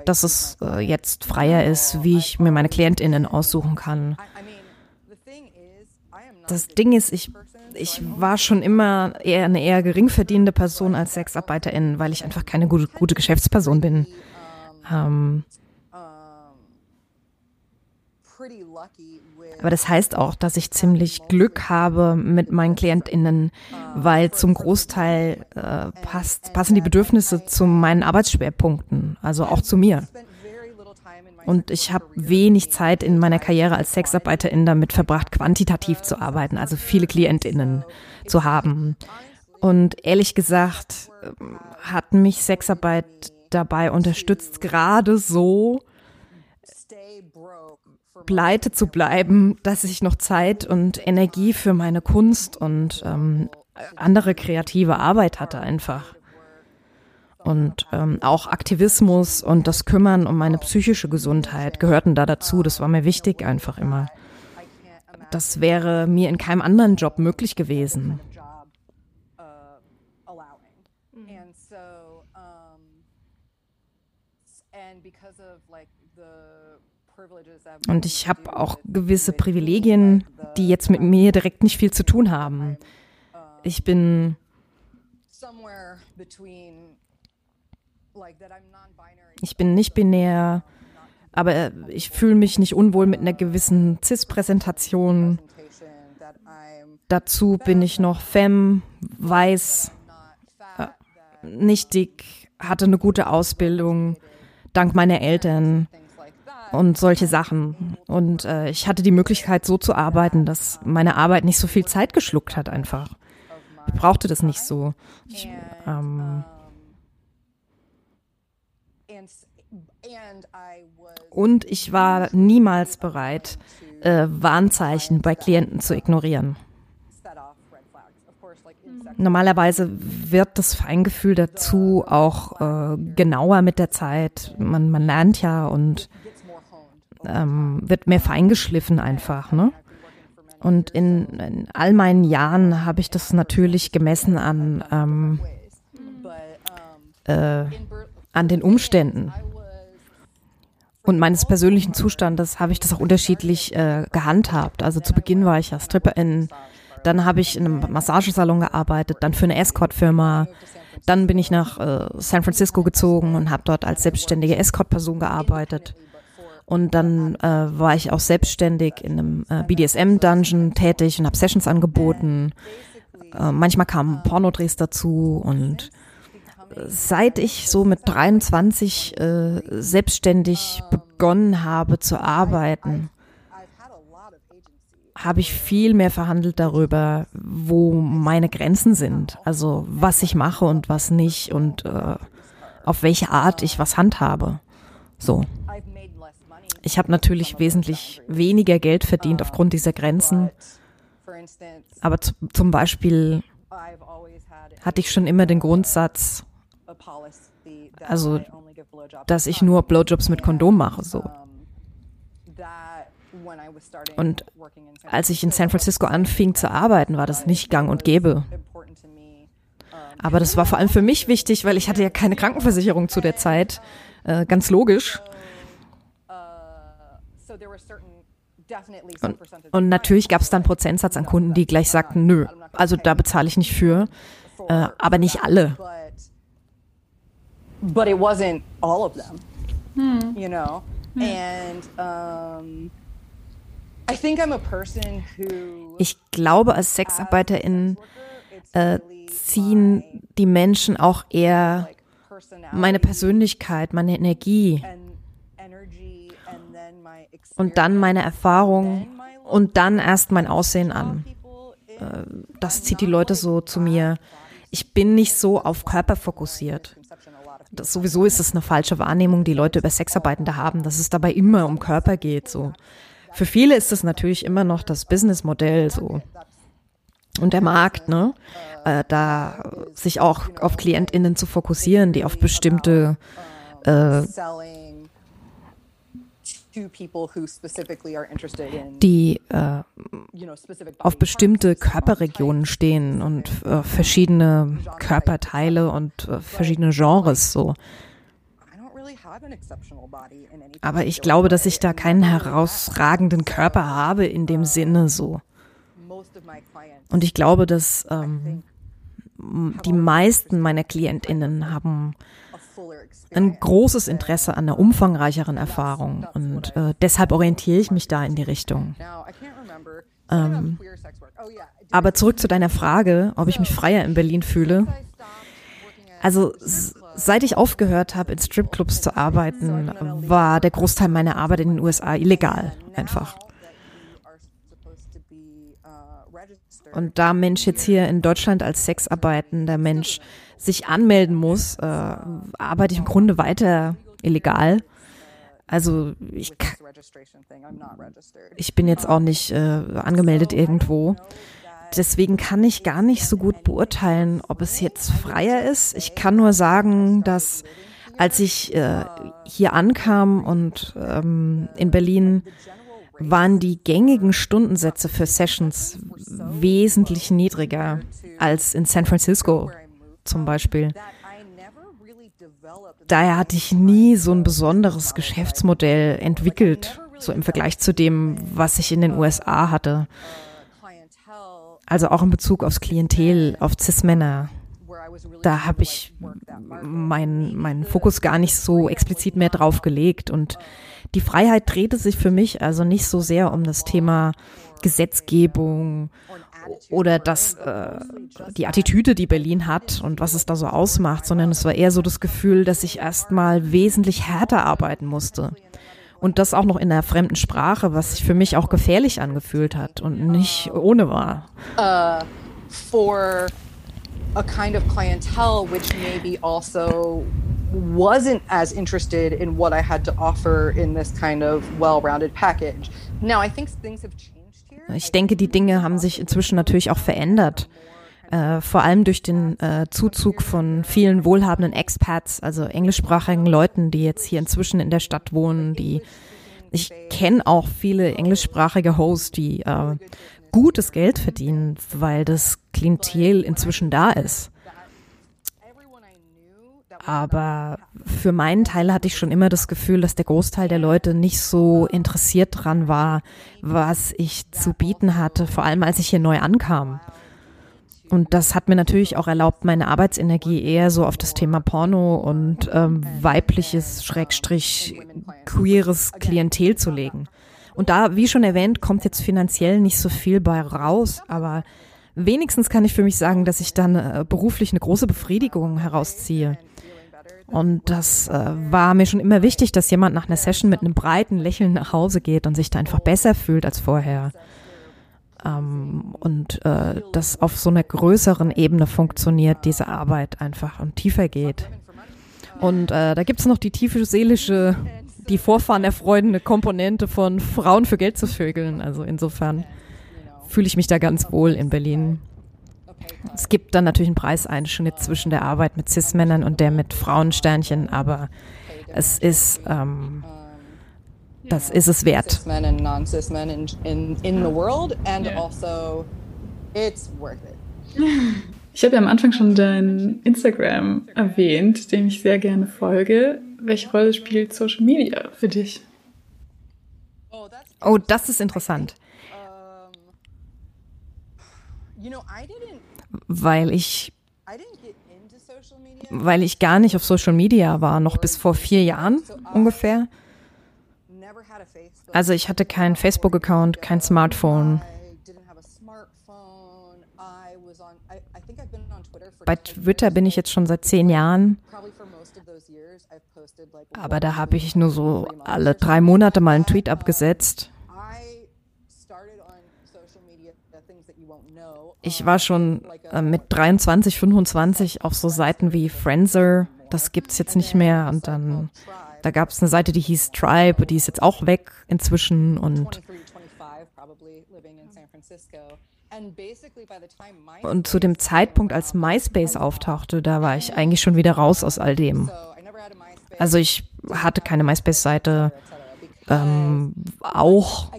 Dass es äh, jetzt freier ist, wie ich mir meine KlientInnen aussuchen kann. Das Ding ist, ich, ich war schon immer eher eine eher gering verdienende Person als Sexarbeiterin, weil ich einfach keine gute, gute Geschäftsperson bin. Ähm, aber das heißt auch, dass ich ziemlich Glück habe mit meinen KlientInnen, weil zum Großteil äh, passt, passen die Bedürfnisse zu meinen Arbeitsschwerpunkten, also auch zu mir. Und ich habe wenig Zeit in meiner Karriere als Sexarbeiterin damit verbracht, quantitativ zu arbeiten, also viele KlientInnen zu haben. Und ehrlich gesagt ähm, hat mich Sexarbeit dabei unterstützt, gerade so, pleite zu bleiben, dass ich noch Zeit und Energie für meine Kunst und ähm, andere kreative Arbeit hatte einfach. Und ähm, auch Aktivismus und das Kümmern um meine psychische Gesundheit gehörten da dazu. Das war mir wichtig einfach immer. Das wäre mir in keinem anderen Job möglich gewesen. Und ich habe auch gewisse Privilegien, die jetzt mit mir direkt nicht viel zu tun haben. Ich bin ich bin nicht binär, aber ich fühle mich nicht unwohl mit einer gewissen CIS-Präsentation. Dazu bin ich noch femme, weiß, äh, nicht dick, hatte eine gute Ausbildung, dank meiner Eltern und solche Sachen. Und äh, ich hatte die Möglichkeit, so zu arbeiten, dass meine Arbeit nicht so viel Zeit geschluckt hat einfach. Ich brauchte das nicht so. Ich, ähm, und ich war niemals bereit, äh, Warnzeichen bei Klienten zu ignorieren. Normalerweise wird das Feingefühl dazu auch äh, genauer mit der Zeit. Man, man lernt ja und ähm, wird mehr feingeschliffen einfach, ne? Und in, in all meinen Jahren habe ich das natürlich gemessen an, ähm, äh, an den Umständen. Und meines persönlichen Zustandes habe ich das auch unterschiedlich äh, gehandhabt. Also zu Beginn war ich ja Stripperin, dann habe ich in einem Massagesalon gearbeitet, dann für eine Escort-Firma. Dann bin ich nach äh, San Francisco gezogen und habe dort als selbstständige Escort-Person gearbeitet. Und dann äh, war ich auch selbstständig in einem äh, BDSM-Dungeon tätig und habe Sessions angeboten. Äh, manchmal kamen Pornodrehs dazu und seit ich so mit 23 äh, selbstständig begonnen habe zu arbeiten, habe ich viel mehr verhandelt darüber, wo meine Grenzen sind. Also was ich mache und was nicht und äh, auf welche Art ich was handhabe. So. Ich habe natürlich wesentlich weniger Geld verdient aufgrund dieser Grenzen. Aber zum Beispiel hatte ich schon immer den Grundsatz, also, dass ich nur Blowjobs mit Kondom mache, so. Und als ich in San Francisco anfing zu arbeiten, war das nicht gang und gäbe. Aber das war vor allem für mich wichtig, weil ich hatte ja keine Krankenversicherung zu der Zeit. Äh, ganz logisch. Und, und natürlich gab es dann Prozentsatz an Kunden, die gleich sagten, nö, also da bezahle ich nicht für. Äh, aber nicht alle. But it wasn't all of them, hmm. you know. Hmm. And um, I think I'm a person who. Ich glaube, als Sexarbeiterin äh, ziehen die Menschen auch eher meine Persönlichkeit, meine Energie und dann meine Erfahrung und dann erst mein Aussehen an. Äh, das zieht die Leute so zu mir. Ich bin nicht so auf Körper fokussiert. Das, sowieso ist es eine falsche Wahrnehmung, die Leute über Sexarbeitende haben, dass es dabei immer um Körper geht. So. Für viele ist es natürlich immer noch das Businessmodell so. Und der Markt, ne? Äh, da sich auch auf KlientInnen zu fokussieren, die auf bestimmte äh, die äh, auf bestimmte Körperregionen stehen und äh, verschiedene Körperteile und äh, verschiedene Genres so. Aber ich glaube, dass ich da keinen herausragenden Körper habe in dem Sinne so. Und ich glaube, dass ähm, die meisten meiner KlientInnen haben ein großes Interesse an einer umfangreicheren Erfahrung und äh, deshalb orientiere ich mich da in die Richtung. Ähm, aber zurück zu deiner Frage, ob ich mich freier in Berlin fühle. Also seit ich aufgehört habe, in Stripclubs zu arbeiten, war der Großteil meiner Arbeit in den USA illegal einfach. Und da Mensch jetzt hier in Deutschland als sexarbeitender Mensch sich anmelden muss, äh, arbeite ich im Grunde weiter illegal. Also ich, ich bin jetzt auch nicht äh, angemeldet irgendwo. Deswegen kann ich gar nicht so gut beurteilen, ob es jetzt freier ist. Ich kann nur sagen, dass als ich äh, hier ankam und ähm, in Berlin waren die gängigen Stundensätze für Sessions wesentlich niedriger als in San Francisco zum Beispiel. Daher hatte ich nie so ein besonderes Geschäftsmodell entwickelt, so im Vergleich zu dem, was ich in den USA hatte. Also auch in Bezug aufs Klientel, auf Cis-Männer. Da habe ich meinen mein Fokus gar nicht so explizit mehr drauf gelegt. Und die Freiheit drehte sich für mich also nicht so sehr um das Thema Gesetzgebung oder das, äh, die Attitüde, die Berlin hat und was es da so ausmacht, sondern es war eher so das Gefühl, dass ich erstmal wesentlich härter arbeiten musste. Und das auch noch in einer fremden Sprache, was sich für mich auch gefährlich angefühlt hat und nicht ohne war. Uh, for a kind of clientele which maybe also wasn't as interested in what I had to offer in this kind of well-rounded package. Now I think things have changed. Ich denke, die Dinge haben sich inzwischen natürlich auch verändert. Äh, vor allem durch den äh, Zuzug von vielen wohlhabenden Expats, also englischsprachigen Leuten, die jetzt hier inzwischen in der Stadt wohnen, die ich kenne auch viele englischsprachige Hosts, die äh, gutes Geld verdienen, weil das Klientel inzwischen da ist. Aber für meinen Teil hatte ich schon immer das Gefühl, dass der Großteil der Leute nicht so interessiert dran war, was ich zu bieten hatte, vor allem als ich hier neu ankam. und das hat mir natürlich auch erlaubt, meine Arbeitsenergie eher so auf das Thema Porno und ähm, weibliches, Schrägstrich, queeres Klientel zu legen. Und da, wie schon erwähnt, kommt jetzt finanziell nicht so viel bei raus, aber wenigstens kann ich für mich sagen, dass ich dann äh, beruflich eine große Befriedigung herausziehe. Und das äh, war mir schon immer wichtig, dass jemand nach einer Session mit einem breiten Lächeln nach Hause geht und sich da einfach besser fühlt als vorher ähm, und äh, das auf so einer größeren Ebene funktioniert, diese Arbeit einfach und tiefer geht. Und da gibt's noch die tiefe seelische, die Vorfahren erfreundende Komponente von Frauen für Geld zu vögeln. Also insofern fühle ich mich da ganz wohl in Berlin. Es gibt dann natürlich einen Preiseinschnitt zwischen der Arbeit mit Cis-Männern und der mit Frauensternchen, aber es ist ähm, das ist es wert. also. Ich habe ja am Anfang schon dein Instagram erwähnt, dem ich sehr gerne folge. Welche Rolle spielt Social Media für dich? Oh, das ist interessant, weil ich, weil ich gar nicht auf Social Media war, noch bis vor vier Jahren ungefähr. Also ich hatte keinen Facebook-Account, kein Smartphone. Bei 10 Twitter bin ich jetzt schon seit zehn Jahren, aber da habe ich nur so alle drei Monate mal einen Tweet abgesetzt. Ich war schon äh, mit 23, 25 auf so Seiten wie Friendster, das gibt's jetzt nicht mehr. Und dann, da gab es eine Seite, die hieß Tribe, die ist jetzt auch weg inzwischen. Und 23, 25 probably living in San Francisco. And basically by the time my Und zu dem Zeitpunkt, als MySpace auftauchte, da war ich eigentlich schon wieder raus aus all dem. Also ich hatte keine MySpace-Seite, ähm, auch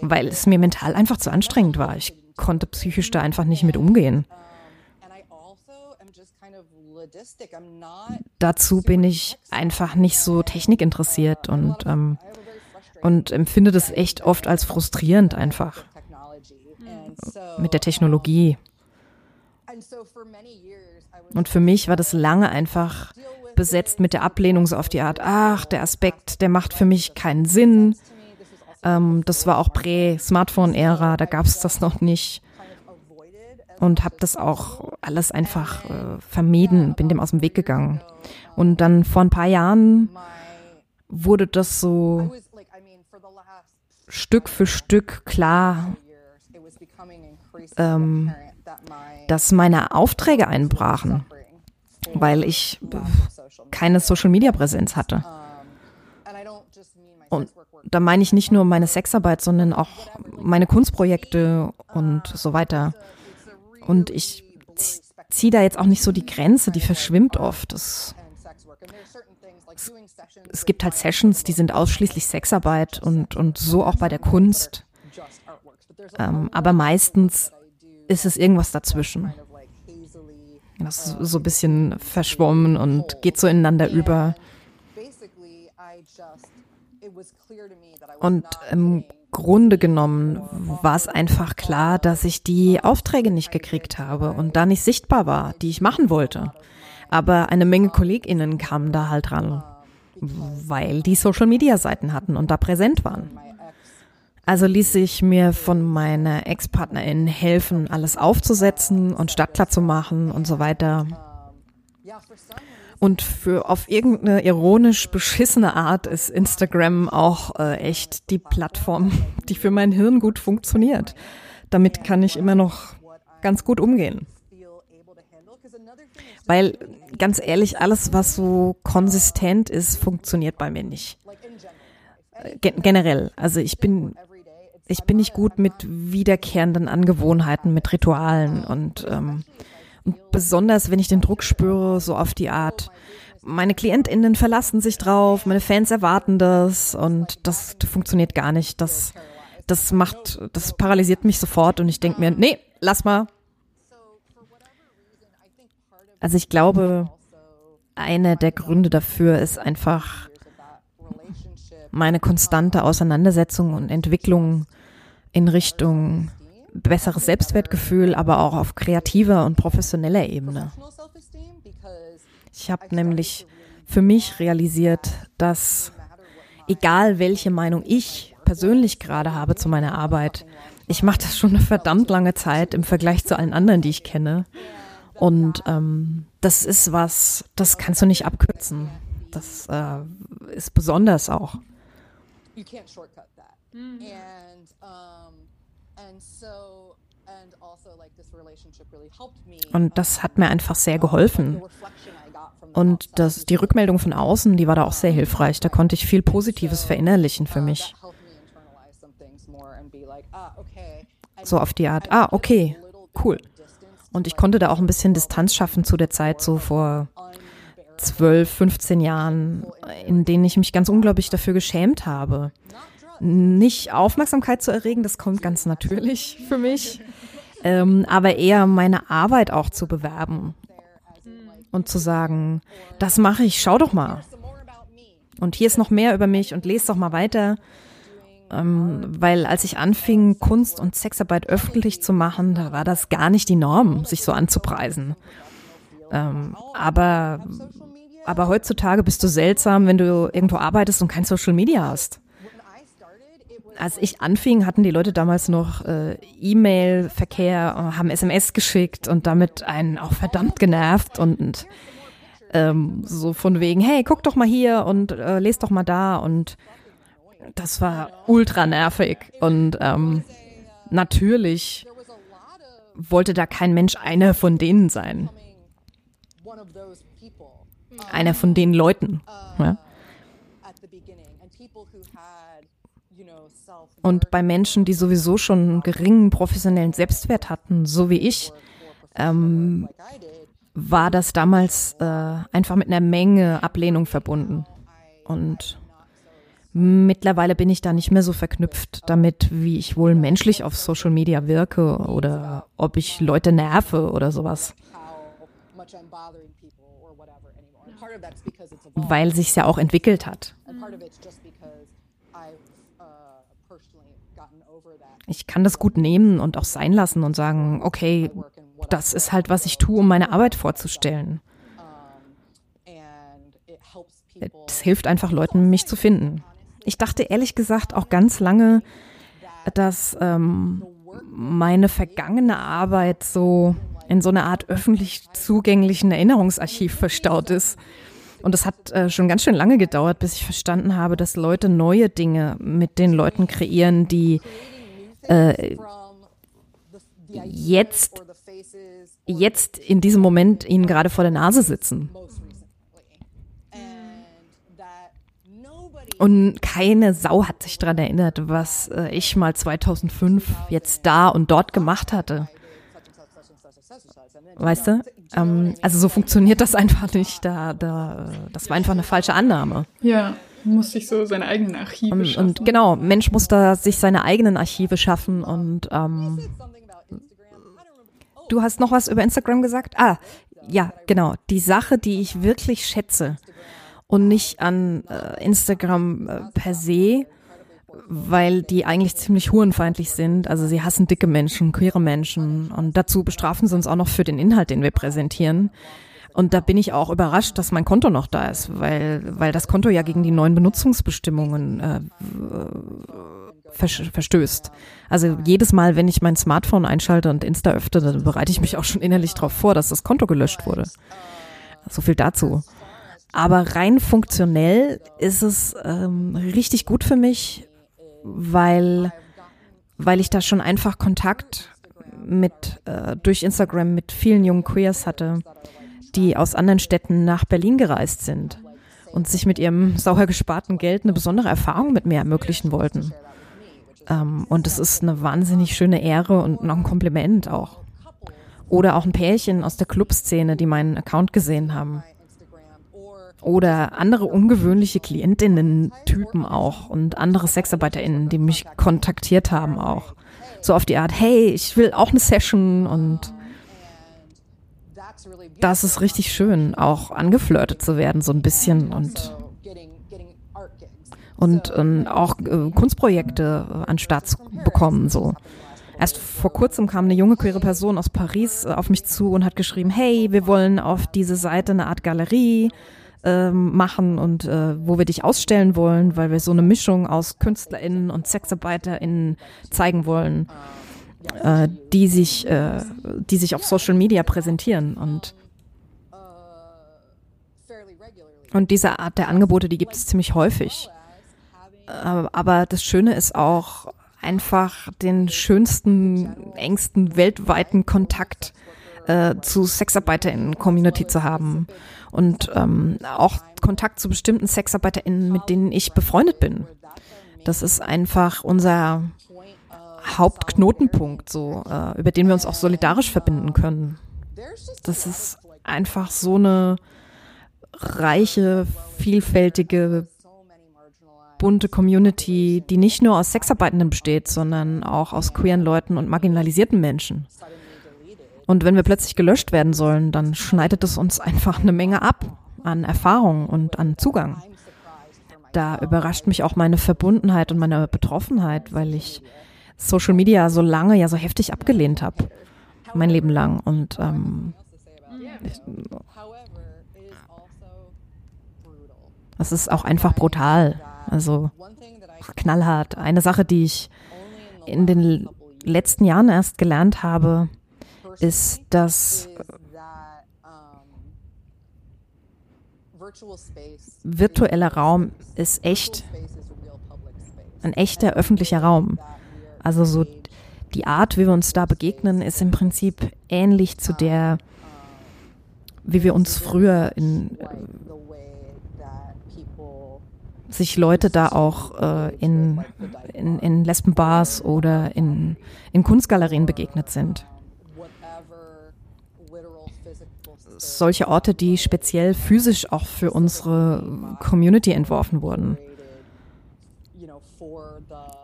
weil es mir mental einfach zu anstrengend war. Ich konnte psychisch da einfach nicht mit umgehen. Dazu bin ich einfach nicht so technikinteressiert und, ähm, und empfinde das echt oft als frustrierend einfach mit der Technologie. Und für mich war das lange einfach besetzt mit der Ablehnung so auf die Art, ach, der Aspekt, der macht für mich keinen Sinn. Ähm, das war auch Prä-Smartphone-Ära, da gab es das noch nicht. Und habe das auch alles einfach äh, vermieden, bin dem aus dem Weg gegangen. Und dann vor ein paar Jahren wurde das so Stück für Stück klar, Ähm, dass meine Aufträge einbrachen, weil ich keine Social-Media-Präsenz hatte. Und da meine ich nicht nur meine Sexarbeit, sondern auch meine Kunstprojekte und so weiter. Und ich ziehe da jetzt auch nicht so die Grenze, die verschwimmt oft. Es, sessions es gibt halt Sessions, die sind ausschließlich Sexarbeit und, und so auch bei der Kunst. Ähm, aber meistens ist es irgendwas dazwischen. kind of like hazily Das ist so ein bisschen verschwommen und geht so ineinander über. Und im Grunde genommen war es einfach klar, dass ich die Aufträge nicht gekriegt habe und da nicht sichtbar war, die ich machen wollte. Aber eine Menge KollegInnen kamen da halt ran, weil die Social-Media-Seiten hatten und da präsent waren. Also ließ ich mir von meiner Ex-Partnerin helfen, alles aufzusetzen und startklar zu machen und so weiter. Und für auf irgendeine ironisch beschissene Art ist Instagram auch äh, echt die Plattform, die für mein Hirn gut funktioniert. Damit kann ich immer noch ganz gut umgehen. Weil ganz ehrlich, alles, was so konsistent ist, funktioniert bei mir nicht. life. Gen generell. Also ich bin, ich bin nicht gut mit wiederkehrenden Angewohnheiten, mit Ritualen und, ähm, und besonders, wenn ich den Druck spüre, so auf die Art, meine KlientInnen verlassen sich drauf, meine Fans erwarten das und das funktioniert gar nicht. Das, das macht, das paralysiert mich sofort und ich denke mir, nee, lass mal. Also ich glaube, einer der Gründe dafür ist einfach meine konstante Auseinandersetzung und Entwicklung in Richtung besseres Selbstwertgefühl, aber auch auf kreativer und professioneller Ebene. Ich habe nämlich für mich realisiert, dass egal welche Meinung ich persönlich gerade habe zu meiner Arbeit, ich mache das schon eine verdammt lange Zeit im Vergleich zu allen anderen, die ich kenne. Und ähm, das ist was, das kannst du nicht abkürzen. Das äh, ist besonders auch. You can't shortcut that. Mm. And, um, and so, and also like this relationship really helped me. Und das hat mir einfach sehr geholfen. Und das, die Rückmeldung von außen, die war da auch sehr hilfreich. Da konnte ich viel Positives verinnerlichen für mich. So auf die Art, ah, okay, cool. Und ich konnte da auch ein bisschen Distanz schaffen zu der Zeit, so vor 12, 15 Jahren, in denen ich mich ganz unglaublich dafür geschämt habe. Nicht Aufmerksamkeit zu erregen, das kommt ganz natürlich für mich, ähm, aber eher meine Arbeit auch zu bewerben und zu sagen, das mache ich, schau doch mal. Und hier ist noch mehr über mich und lese doch mal weiter. Ähm, weil als ich anfing, Kunst und Sexarbeit öffentlich zu machen, da war das gar nicht die Norm, sich so anzupreisen. Ähm, aber, aber heutzutage bist du seltsam, wenn du irgendwo arbeitest und kein Social Media hast. Als ich anfing, hatten die Leute damals noch äh, E-Mail-Verkehr, haben SMS geschickt und damit einen auch verdammt genervt und ähm, so von wegen, hey, guck doch mal hier und äh, lest doch mal da und das war ultra nervig und ähm, natürlich wollte da kein Mensch einer von denen sein. Einer von den Leuten. Ja. Und bei Menschen, die sowieso schon einen geringen professionellen Selbstwert hatten, so wie ich, ähm, war das damals äh, einfach mit einer Menge Ablehnung verbunden. Und Mittlerweile bin ich da nicht mehr so verknüpft damit, wie ich wohl menschlich auf Social Media wirke oder ob ich Leute nerve oder sowas. Weil sich ja auch entwickelt hat. Ich kann das gut nehmen und auch sein lassen und sagen, okay, das ist halt, was ich tue, um meine Arbeit vorzustellen. Es hilft einfach Leuten, mich zu finden. Ich dachte ehrlich gesagt auch ganz lange, dass ähm, meine vergangene Arbeit so in so einer Art öffentlich zugänglichen Erinnerungsarchiv verstaut ist. Und es hat äh, schon ganz schön lange gedauert, bis ich verstanden habe, dass Leute neue Dinge mit den Leuten kreieren, die äh, jetzt, jetzt in diesem Moment ihnen gerade vor der Nase sitzen. Und keine Sau hat sich dran erinnert, was äh, ich mal 2005 jetzt da und dort gemacht hatte. Weißt du? Ähm, also so funktioniert das einfach nicht. Da, da, das war einfach eine falsche Annahme. Ja, muss sich so seine eigenen Archive und, schaffen. Und genau, Mensch muss da sich seine eigenen Archive schaffen. Und ähm, du hast noch was über Instagram gesagt? Ah, ja, genau. Die Sache, die ich wirklich schätze, und nicht an äh, Instagram äh, per se, weil die eigentlich ziemlich hurenfeindlich sind. Also sie hassen dicke Menschen, queere Menschen und dazu bestrafen sie uns auch noch für den Inhalt, den wir präsentieren. Und da bin ich auch überrascht, dass mein Konto noch da ist, weil, weil das Konto ja gegen die neuen Benutzungsbestimmungen äh, verstößt. Also jedes Mal, wenn ich mein Smartphone einschalte und Insta öffne, dann bereite ich mich auch schon innerlich darauf vor, dass das Konto gelöscht wurde. So viel dazu. Aber rein funktionell ist es ähm, richtig gut für mich, weil, weil ich da schon einfach Kontakt mit äh, durch Instagram mit vielen jungen Queers hatte, die aus anderen Städten nach Berlin gereist sind und sich mit ihrem sauer gesparten Geld eine besondere Erfahrung mit mir ermöglichen wollten. Ähm, und es ist eine wahnsinnig schöne Ehre und noch ein Kompliment auch. Oder auch ein Pärchen aus der Clubszene, die meinen Account gesehen haben oder andere ungewöhnliche Klientinnen-Typen auch und andere SexarbeiterInnen, die mich kontaktiert haben auch. So auf die Art, hey, ich will auch eine Session und das ist richtig schön, auch angeflirtet zu werden so ein bisschen und und, und auch äh, Kunstprojekte an Start zu bekommen so. Erst vor kurzem kam eine junge queere Person aus Paris äh, auf mich zu und hat geschrieben, hey, wir wollen auf diese Seite eine Art Galerie ähm, machen und äh, wo wir dich ausstellen wollen, weil wir so eine Mischung aus KünstlerInnen und SexarbeiterInnen zeigen wollen, äh, die sich, äh, die sich auf Social Media präsentieren und und diese Art der Angebote, die gibt es ziemlich häufig. Aber das Schöne ist auch einfach den schönsten, engsten weltweiten Kontakt äh, zu SexarbeiterInnen-Community zu haben und ähm, auch Kontakt zu bestimmten SexarbeiterInnen, mit denen ich befreundet bin. Das ist einfach unser Hauptknotenpunkt, so äh, über den wir uns auch solidarisch verbinden können. Das ist einfach so eine reiche, vielfältige, bunte Community, die nicht nur aus Sexarbeitenden besteht, sondern auch aus queeren Leuten und marginalisierten Menschen. Und wenn wir plötzlich gelöscht werden sollen, dann schneidet es uns einfach eine Menge ab an Erfahrung und an Zugang. Da überrascht mich auch meine Verbundenheit und meine Betroffenheit, weil ich Social Media so lange ja so heftig abgelehnt habe, mein Leben lang. Und ähm, ich, das ist auch einfach brutal. Also knallhart. Eine Sache, die ich in den letzten Jahren erst gelernt habe, ist, dass virtueller Raum ist echt, ein echter öffentlicher Raum. Also so die Art, wie wir uns da begegnen, ist im Prinzip ähnlich zu der, wie wir uns früher in sich Leute da auch äh, in, in, in Lesbenbars oder in, in Kunstgalerien begegnet sind. solche Orte, die speziell physisch auch für unsere Community entworfen wurden.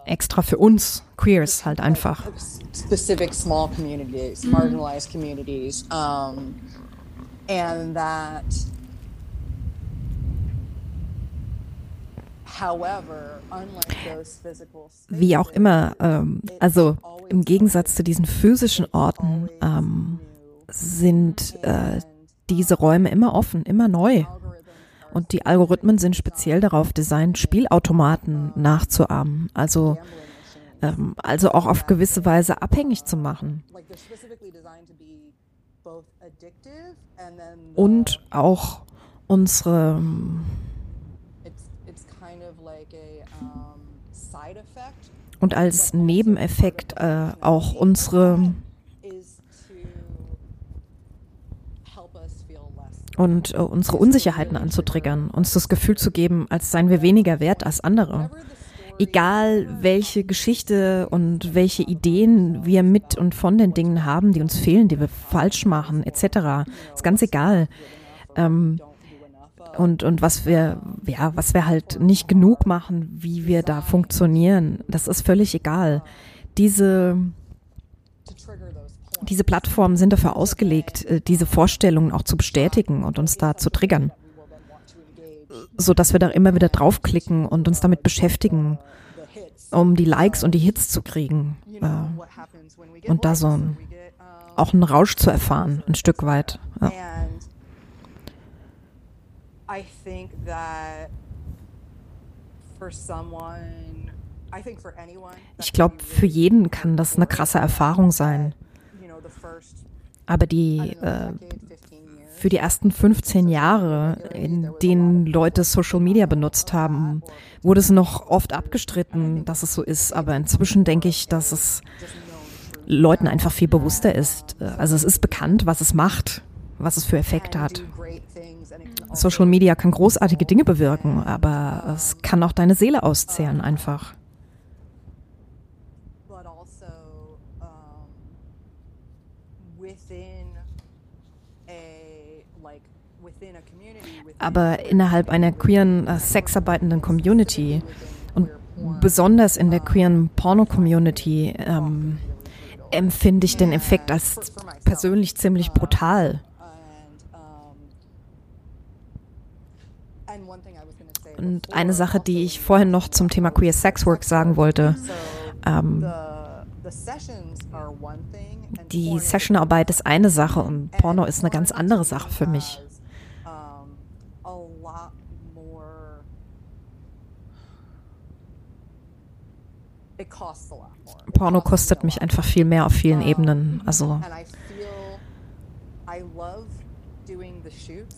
Extra für uns, Queers halt einfach. Specific small communities, marginalized communities, um, and that Wie auch immer, ähm, also im Gegensatz zu diesen physischen Orten ähm, sind äh, diese Räume immer offen, immer neu. Und die Algorithmen sind speziell darauf designt, Spielautomaten nachzuahmen, also, ähm, also auch auf gewisse Weise abhängig zu machen. Und auch unsere und als Nebeneffekt äh, auch unsere und äh, unsere Unsicherheiten anzutriggern, uns das Gefühl zu geben, als seien wir weniger wert als andere. Egal welche Geschichte und welche Ideen wir mit und von den Dingen haben, die uns fehlen, die wir falsch machen, etc. Ist ganz egal. Ähm, und, und was wir, ja, was wir halt nicht genug machen, wie wir da funktionieren, das ist völlig egal. Diese, diese Plattformen sind dafür ausgelegt, äh, diese Vorstellungen auch zu bestätigen und uns da zu triggern. So dass wir da immer wieder draufklicken und uns damit beschäftigen, um die Likes und die Hits zu kriegen. Äh, und da so ein, auch einen Rausch zu erfahren, ein Stück weit. Ja. Ich glaube, für jeden kann das eine krasse Erfahrung sein. Aber die äh, für die ersten 15 Jahre, in denen Leute Social Media benutzt haben, wurde es noch oft abgestritten, dass es so ist. Aber inzwischen denke ich, dass es Leuten einfach viel bewusster ist. Also es ist bekannt, was es macht, was es für Effekte hat. Social Media kann großartige Dinge bewirken, aber es kann auch deine Seele auszehren einfach. aber innerhalb einer queeren, äh, sexarbeitenden Community und besonders in der queeren Porno-Community ähm, empfinde ich den Effekt als persönlich ziemlich brutal. Und eine Sache, die ich vorhin noch zum Thema Queer Sex Work sagen wollte, ähm, Die Sessionarbeit ist eine Sache und Porno ist eine ganz andere Sache für mich. Porno kostet mich einfach viel mehr auf vielen Ebenen. Also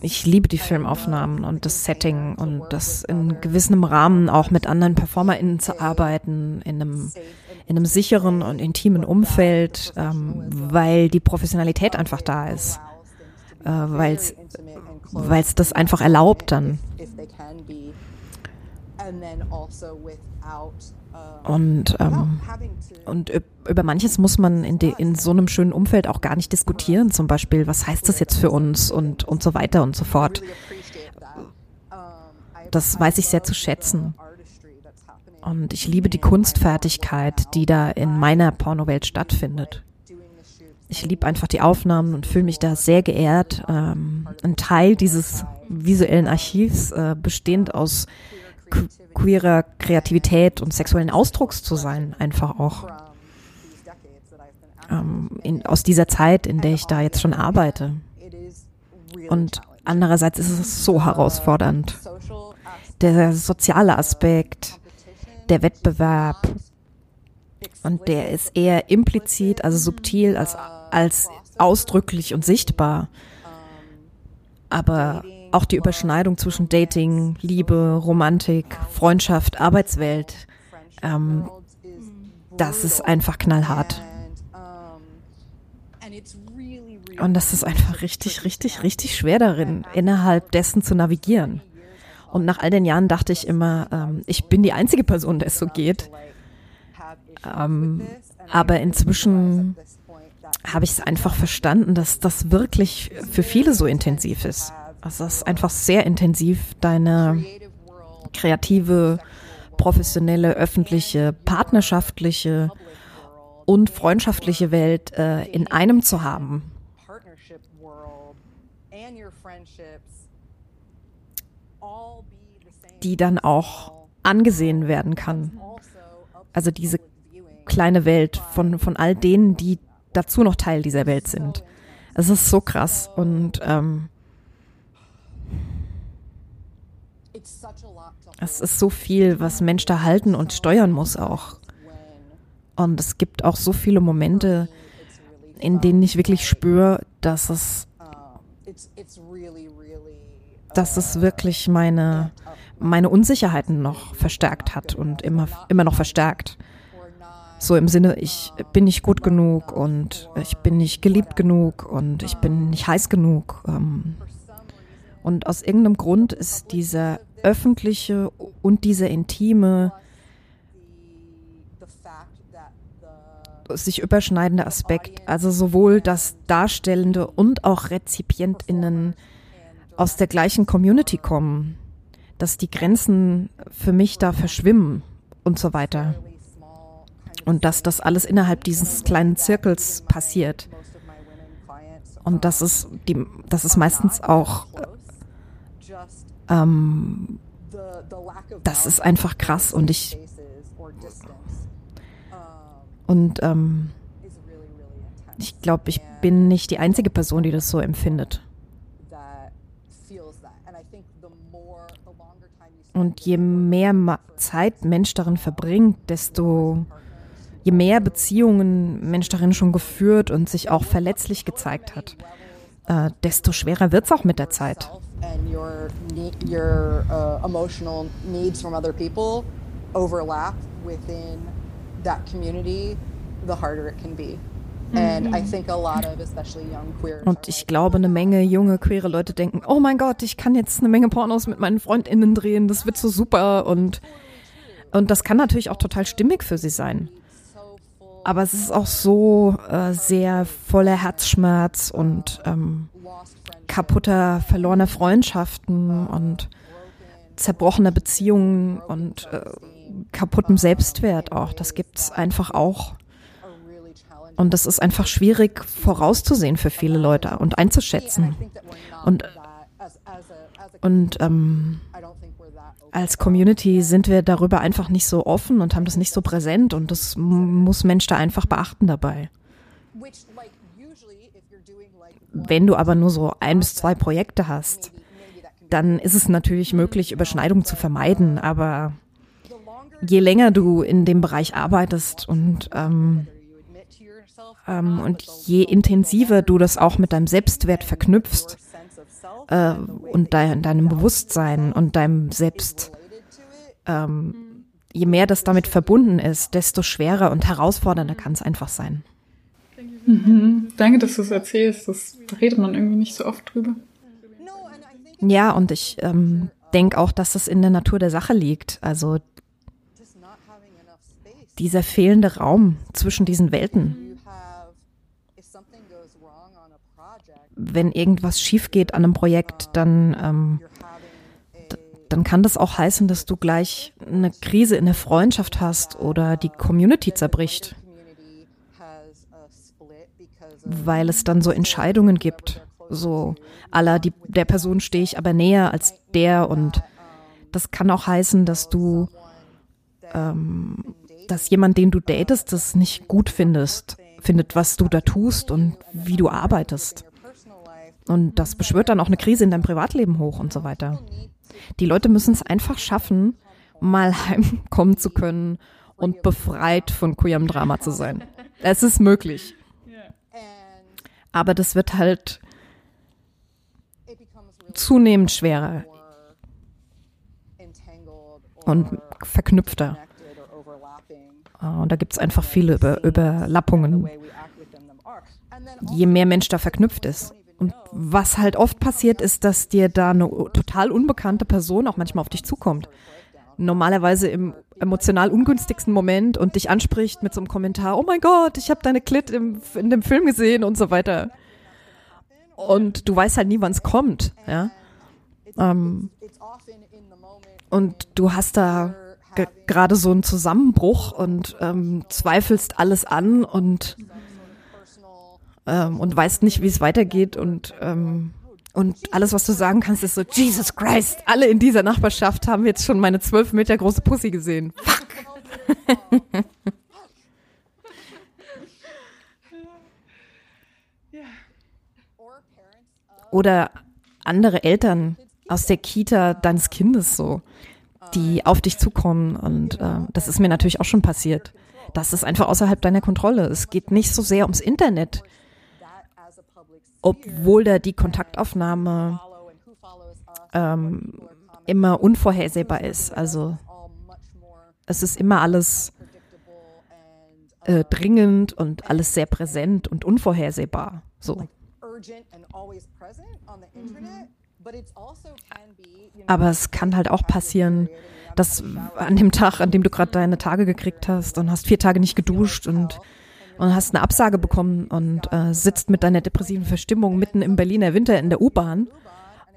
ich liebe die Filmaufnahmen und das Setting und das in gewissem Rahmen auch mit anderen PerformerInnen zu arbeiten, in einem, in einem sicheren und intimen Umfeld, ähm, weil die Professionalität einfach da ist. Äh, weil es das einfach erlaubt dann. Und, ähm, und über manches muss man in, de, in so einem schönen Umfeld auch gar nicht diskutieren. Zum Beispiel, was heißt das jetzt für uns und, und so weiter und so fort. Das weiß ich sehr zu schätzen. Und ich liebe die Kunstfertigkeit, die da in meiner Pornowelt stattfindet. Ich liebe einfach die Aufnahmen und fühle mich da sehr geehrt, ähm, ein Teil dieses visuellen Archivs, äh, bestehend aus queerer Kreativität und sexuellen Ausdrucks zu sein, einfach auch. Ähm, in, aus dieser Zeit, in der ich da jetzt schon arbeite. Und andererseits ist es so herausfordernd. Der soziale Aspekt, der Wettbewerb, und der ist eher implizit, also subtil, als, als ausdrücklich und sichtbar. Aber auch die Überschneidung zwischen Dating, Liebe, Romantik, Freundschaft, Arbeitswelt, ähm, das ist einfach knallhart. Und das ist einfach richtig, richtig, richtig schwer darin, innerhalb dessen zu navigieren. Und nach all den Jahren dachte ich immer, ähm, ich bin die einzige Person, der es so geht. Ähm, aber inzwischen habe ich es einfach verstanden, dass das wirklich für viele so intensiv ist. Also es ist einfach sehr intensiv, deine kreative, professionelle, öffentliche, partnerschaftliche und freundschaftliche Welt äh, in einem zu haben. Die dann auch angesehen werden kann. Also diese kleine Welt von, von all denen, die dazu noch Teil dieser Welt sind. Es ist so krass und ähm, Es ist so viel, was Mensch da halten und steuern muss auch. Und es gibt auch so viele Momente, in denen ich wirklich spüre, dass es, dass es wirklich meine, meine Unsicherheiten noch verstärkt hat und immer, immer noch verstärkt. So im Sinne, ich bin nicht gut genug und ich bin nicht geliebt genug und ich bin nicht heiß genug. Ähm. Und aus irgendeinem Grund ist dieser öffentliche und dieser intime, sich überschneidende Aspekt, also sowohl das Darstellende und auch RezipientInnen aus der gleichen Community kommen, dass die Grenzen für mich da verschwimmen und so weiter. Und dass das alles innerhalb dieses kleinen Zirkels passiert. Und das ist die, das ist meistens auch ähm, das ist einfach krass und ich und ähm, ich glaube, ich bin nicht die einzige Person, die das so empfindet. Und je mehr Zeit Mensch darin verbringt, desto je mehr Beziehungen Mensch darin schon geführt und sich auch verletzlich gezeigt hat, äh, desto schwerer wird es auch mit der Zeit. And your, your uh, emotional needs from other people overlap within that community, the harder it can be. Mhm. Und ich glaube, eine Menge junge queere Leute denken, oh mein Gott, ich kann jetzt eine Menge Pornos mit meinen FreundInnen drehen, das wird so super und, und das kann natürlich auch total stimmig für sie sein aber es ist auch so äh, sehr voller Herzschmerz und ähm, kaputter, verlorener Freundschaften und zerbrochener Beziehungen und äh, kaputtem Selbstwert auch. Das gibt's einfach auch. Und das ist einfach schwierig vorauszusehen für viele Leute und einzuschätzen. Und, und ähm, als Community sind wir darüber einfach nicht so offen und haben das nicht so präsent und das muss Mensch da einfach beachten dabei. Wenn du aber nur so ein bis zwei Projekte hast, dann ist es natürlich möglich, Überschneidungen zu vermeiden, aber je länger du in dem Bereich arbeitest und ähm, ähm, und je intensiver du das auch mit deinem Selbstwert verknüpfst äh, und de deinem Bewusstsein und deinem Selbst, ähm, je mehr das damit verbunden ist, desto schwerer und herausfordernder kann es einfach sein. Mhm. Danke, dass du es erzählst. Das redet man irgendwie nicht so oft drüber. Ja, und ich ähm, denke auch, dass es in der Natur der Sache liegt. Also dieser fehlende Raum zwischen diesen Welten. Wenn irgendwas schief geht an einem Projekt, dann, ähm, dann kann das auch heißen, dass du gleich eine Krise in der Freundschaft hast oder die Community zerbricht. Weil es dann so Entscheidungen gibt. So, aller, der Person stehe ich aber näher als der und das kann auch heißen, dass du, ähm, dass jemand, den du datest, das nicht gut findest, findet, was du da tust und wie du arbeitest. Und das beschwört dann auch eine Krise in deinem Privatleben hoch und so weiter. Die Leute müssen es einfach schaffen, mal heimkommen zu können und befreit von queerem Drama zu sein. Es ist möglich. Aber das wird halt zunehmend schwerer und verknüpfter. Ah, und da gibt es einfach viele Über Überlappungen. Je mehr Mensch da verknüpft ist. Und was halt oft passiert, ist, dass dir da eine total unbekannte Person auch manchmal auf dich zukommt. Normalerweise im emotional ungünstigsten Moment und dich anspricht mit so einem Kommentar, oh mein Gott, ich habe deine Klit im, in dem Film gesehen und so weiter. Und du weißt halt nie, wann es kommt, ja. Ähm, und du hast da gerade so einen Zusammenbruch und ähm, zweifelst alles an und ähm, und weißt nicht, wie es weitergeht und ähm, und alles, was du sagen kannst, ist so, Jesus Christ, alle in dieser Nachbarschaft haben jetzt schon meine zwölf Meter große Pussy gesehen. Fuck. Oder andere Eltern aus der Kita deines Kindes so, die auf dich zukommen. Und äh, das ist mir natürlich auch schon passiert. Das ist einfach außerhalb deiner Kontrolle. Es geht nicht so sehr ums Internet obwohl da die Kontaktaufnahme ähm, immer unvorhersehbar ist. Also es ist immer alles äh, dringend und alles sehr präsent und unvorhersehbar. So. Aber es kann halt auch passieren, dass an dem Tag, an dem du gerade deine Tage gekriegt hast und hast vier Tage nicht geduscht und und hast eine Absage bekommen und äh, sitzt mit deiner depressiven Verstimmung mitten im Berliner Winter in der U-Bahn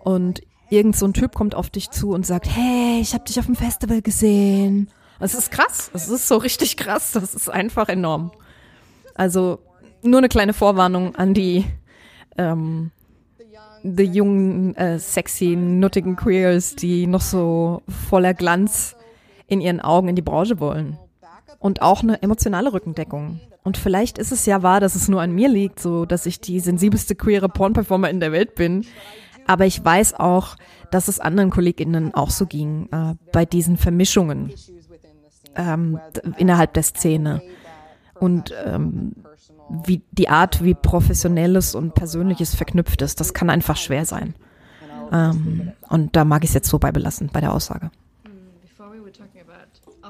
und irgend so ein Typ kommt auf dich zu und sagt, hey, ich habe dich auf dem Festival gesehen. Das ist krass. Das ist so richtig krass. Das ist einfach enorm. Also nur eine kleine Vorwarnung an die ähm, die jungen, äh, sexy, nuttigen Queers, die noch so voller Glanz in ihren Augen in die Branche wollen. Und auch eine emotionale Rückendeckung. Und vielleicht ist es ja wahr, dass es nur an mir liegt, so dass ich die sensibelste queere Porn-Performer in der Welt bin. Aber ich weiß auch, dass es anderen KollegInnen auch so ging, äh, bei diesen Vermischungen ähm, innerhalb der Szene. Und ähm, wie die Art, wie professionelles und persönliches verknüpft ist, das kann einfach schwer sein. Ähm, und da mag ich es jetzt so bei belassen, bei der Aussage.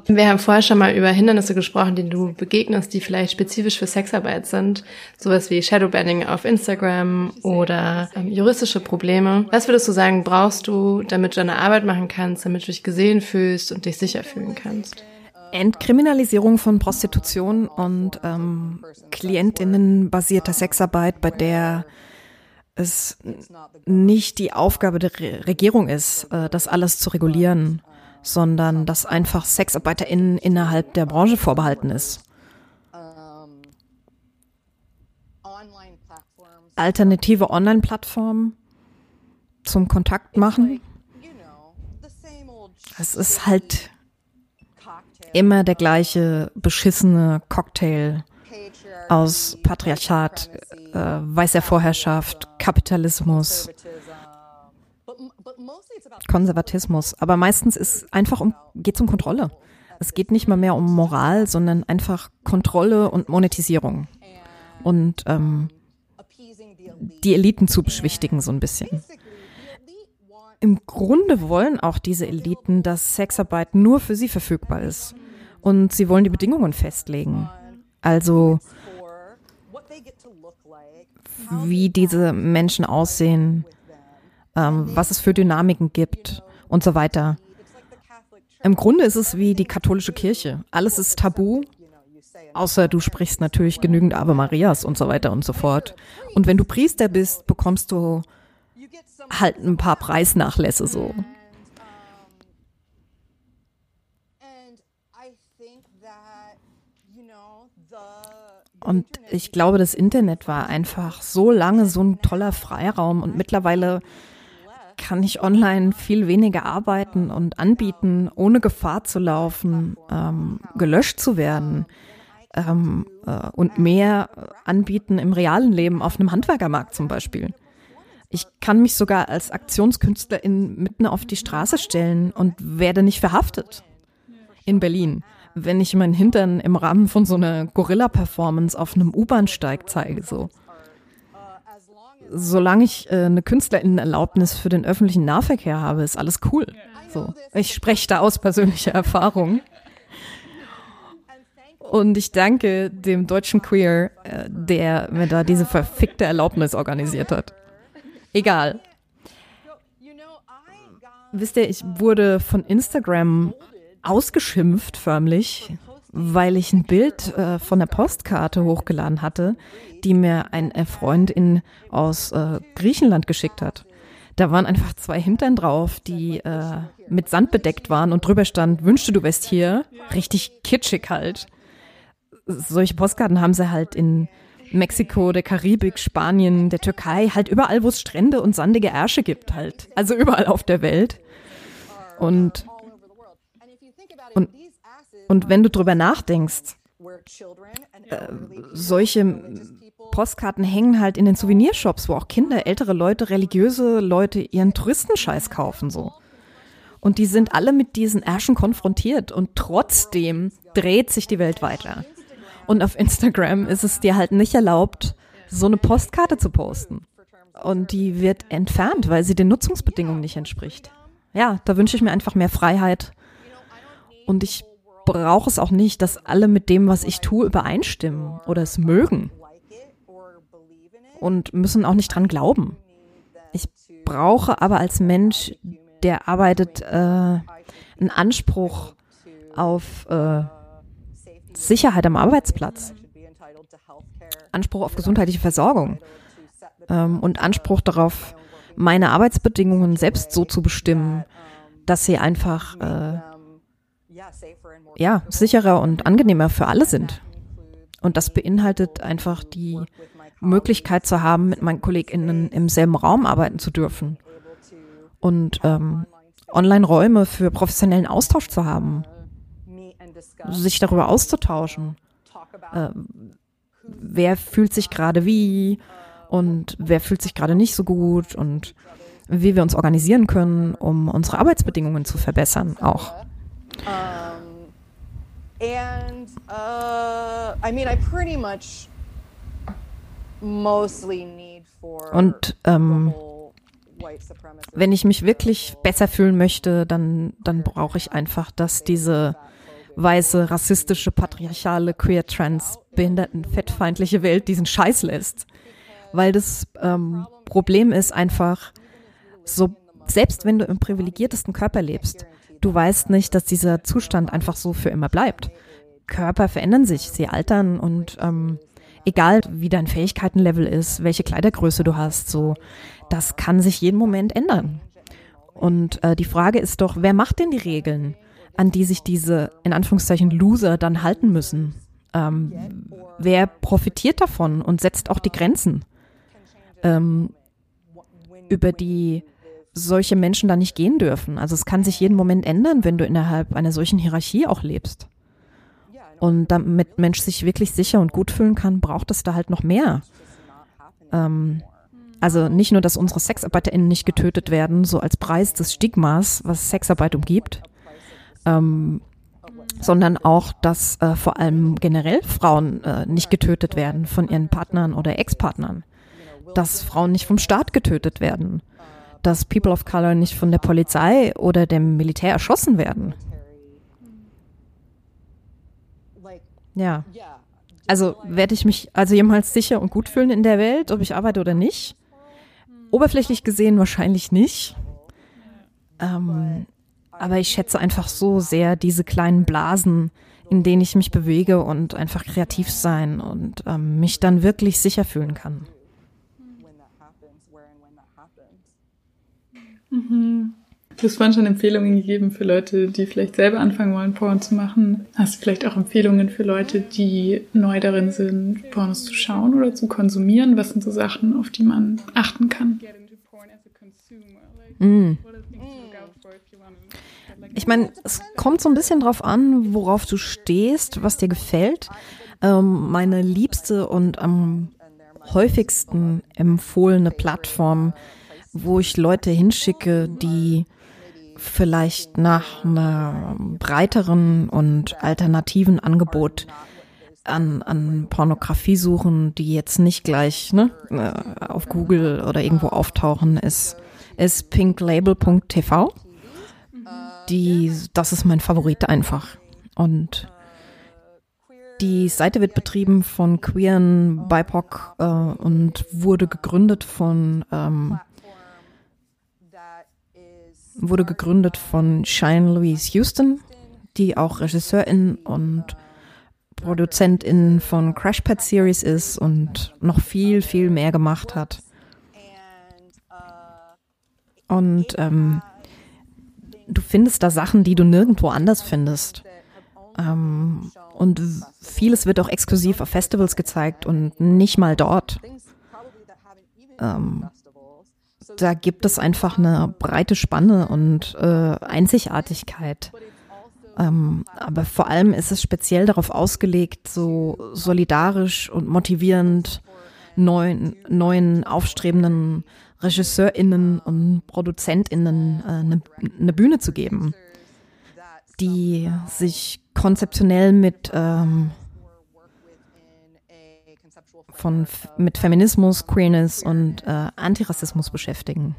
Wir haben vorher schon mal über Hindernisse gesprochen, denen du begegnest, die vielleicht spezifisch für Sexarbeit sind. Sowas wie Shadowbanning auf Instagram oder ähm, juristische Probleme. Was würdest du sagen, brauchst du, damit du deine Arbeit machen kannst, damit du dich gesehen fühlst und dich sicher fühlen kannst? Entkriminalisierung von Prostitution und ähm, klientinnenbasierter Sexarbeit, bei der es nicht die Aufgabe der Regierung ist, äh, das alles zu regulieren sondern dass einfach SexarbeiterInnen innerhalb der Branche vorbehalten ist. Alternative Online-Plattformen zum Kontakt machen. es ist halt immer der gleiche beschissene Cocktail aus Patriarchat, äh, weißer Vorherrschaft, Kapitalismus, Konservatismus. Aber meistens ist einfach um, geht es um Kontrolle. Es geht nicht mal mehr um Moral, sondern einfach Kontrolle und Monetisierung. Und ähm, die Eliten zu beschwichtigen, so ein bisschen. Im Grunde wollen auch diese Eliten, dass Sexarbeit nur für sie verfügbar ist. Und sie wollen die Bedingungen festlegen. Also, wie diese Menschen aussehen, ähm, was es für Dynamiken gibt und so weiter. Im Grunde ist es wie die katholische Kirche. Alles ist tabu, außer du sprichst natürlich genügend Ave Marias und so weiter und so fort. Und wenn du Priester bist, bekommst du halt ein paar Preisnachlässe so. Und ich glaube, das Internet war einfach so lange so ein toller Freiraum und mittlerweile kann ich online viel weniger arbeiten und anbieten, ohne Gefahr zu laufen, ähm, gelöscht zu werden ähm, äh, und mehr anbieten im realen Leben auf einem Handwerkermarkt zum Beispiel. Ich kann mich sogar als Aktionskünstlerin mitten auf die Straße stellen und werde nicht verhaftet. In Berlin. Wenn ich meinen Hintern im Rahmen von so einer Gorilla-Performance auf einem U-Bahn-Steig zeige, so. Solange ich äh, eine Künstlerinnenerlaubnis für den öffentlichen Nahverkehr habe, ist alles cool. So. Ich spreche da aus persönlicher Erfahrung. Und ich danke dem deutschen Queer, äh, der mir da diese verfickte Erlaubnis organisiert hat. Egal. Wisst ihr, ich wurde von Instagram ausgeschimpft förmlich, weil ich ein Bild äh, von der Postkarte hochgeladen hatte, die mir ein äh, Freund aus äh, Griechenland geschickt hat. Da waren einfach zwei Hintern drauf, die äh, mit Sand bedeckt waren und drüber stand, wünschte du wärst hier. Richtig kitschig halt. Solche Postkarten haben sie halt in Mexiko, der Karibik, Spanien, der Türkei, halt überall, wo es Strände und sandige Ärsche gibt halt. Also überall auf der Welt. Und, und, und wenn du drüber nachdenkst, äh, solche Postkarten hängen halt in den Souvenirshops, wo auch Kinder, ältere Leute, religiöse Leute ihren Touristenscheiß kaufen so. Und die sind alle mit diesen Ärschen konfrontiert und trotzdem dreht sich die Welt weiter. Und auf Instagram ist es dir halt nicht erlaubt, so eine Postkarte zu posten. Und die wird entfernt, weil sie den Nutzungsbedingungen nicht entspricht. Ja, da wünsche ich mir einfach mehr Freiheit. Und ich brauche es auch nicht, dass alle mit dem, was ich tue, übereinstimmen oder es mögen. Und müssen auch nicht dran glauben. Ich brauche aber als Mensch, der arbeitet, äh, einen Anspruch auf äh, Sicherheit am Arbeitsplatz, Anspruch auf gesundheitliche Versorgung ähm, und Anspruch darauf, meine Arbeitsbedingungen selbst so zu bestimmen, dass sie einfach äh, ja, sicherer und angenehmer für alle sind. Und das beinhaltet einfach die Möglichkeit zu haben, mit meinen KollegInnen im selben Raum arbeiten zu dürfen. Und ähm, Online-Räume für professionellen Austausch zu haben sich darüber auszutauschen. Äh, wer fühlt sich gerade wie und wer fühlt sich gerade nicht so gut und wie wir uns organisieren können, um unsere Arbeitsbedingungen zu verbessern auch. And uh, I mean, I pretty much mostly need for und ähm, wenn ich mich wirklich besser fühlen möchte, dann, dann brauche ich einfach, dass diese weiße, rassistische, patriarchale, queer, trans, behinderten, fettfeindliche Welt diesen Scheiß lässt. Weil das ähm, Problem ist einfach, so, selbst wenn du im privilegiertesten Körper lebst, du weißt nicht, dass dieser Zustand einfach so für immer bleibt. Körper verändern sich, sie altern und ähm, egal wie dein Fähigkeitenlevel ist, welche Kleidergröße du hast, so, das kann sich jeden Moment ändern. Und äh, die Frage ist doch, wer macht denn die Regeln? an die sich diese, in Anführungszeichen, Loser dann halten müssen. Ähm, wer profitiert davon und setzt auch die Grenzen, ähm, über die solche Menschen da nicht gehen dürfen. Also es kann sich jeden Moment ändern, wenn du innerhalb einer solchen Hierarchie auch lebst. Und damit Mensch sich wirklich sicher und gut fühlen kann, braucht es da halt noch mehr. Ähm, also nicht nur, dass unsere SexarbeiterInnen nicht getötet werden, so als Preis des Stigmas, was Sexarbeit umgibt, ähm, sondern auch, dass äh, vor allem generell Frauen äh, nicht getötet werden von ihren Partnern oder Ex-Partnern, dass Frauen nicht vom Staat getötet werden, dass People of Color nicht von der Polizei oder dem Militär erschossen werden. Ja. Also werde ich mich also jemals sicher und gut fühlen in der Welt, ob ich arbeite oder nicht? Oberflächlich gesehen wahrscheinlich nicht. Ähm, aber ich schätze einfach so sehr diese kleinen Blasen, in denen ich mich bewege und einfach kreativ sein und ähm, mich dann wirklich sicher fühlen kann. Mhm. Du hast vorhin schon Empfehlungen gegeben für Leute, die vielleicht selber anfangen wollen, Porn zu machen. Hast du vielleicht auch Empfehlungen für Leute, die neu darin sind, Pornos zu schauen oder zu konsumieren? Was sind so Sachen, auf die man achten kann? Mm. Ich meine, es kommt so ein bisschen drauf an, worauf du stehst, was dir gefällt. Ähm, meine liebste und am häufigsten empfohlene Plattform, wo ich Leute hinschicke, die vielleicht nach einem breiteren und alternativen Angebot an, an Pornografie suchen, die jetzt nicht gleich ne, äh, auf Google oder irgendwo auftauchen, ist, ist pinklabel.tv die, das ist mein Favorit einfach. Und die Seite wird betrieben von queeren BIPOC äh, und wurde gegründet von ähm, wurde gegründet von Shine Louise Houston, die auch Regisseurin und Produzentin von Crash Pad Series ist und noch viel, viel mehr gemacht hat. Und ähm, du findest da Sachen, die du nirgendwo anders findest. Ähm, und vieles wird auch exklusiv auf Festivals gezeigt und nicht mal dort. Ähm, da gibt es einfach eine breite Spanne und äh, Einzigartigkeit. Ähm, aber vor allem ist es speziell darauf ausgelegt, so solidarisch und motivierend neuen, neuen aufstrebenden RegisseurInnen und ProduzentInnen eine, äh, eine Bühne zu geben, die sich konzeptionell mit ähm, von, mit Feminismus, Queerness und äh, Antirassismus beschäftigen.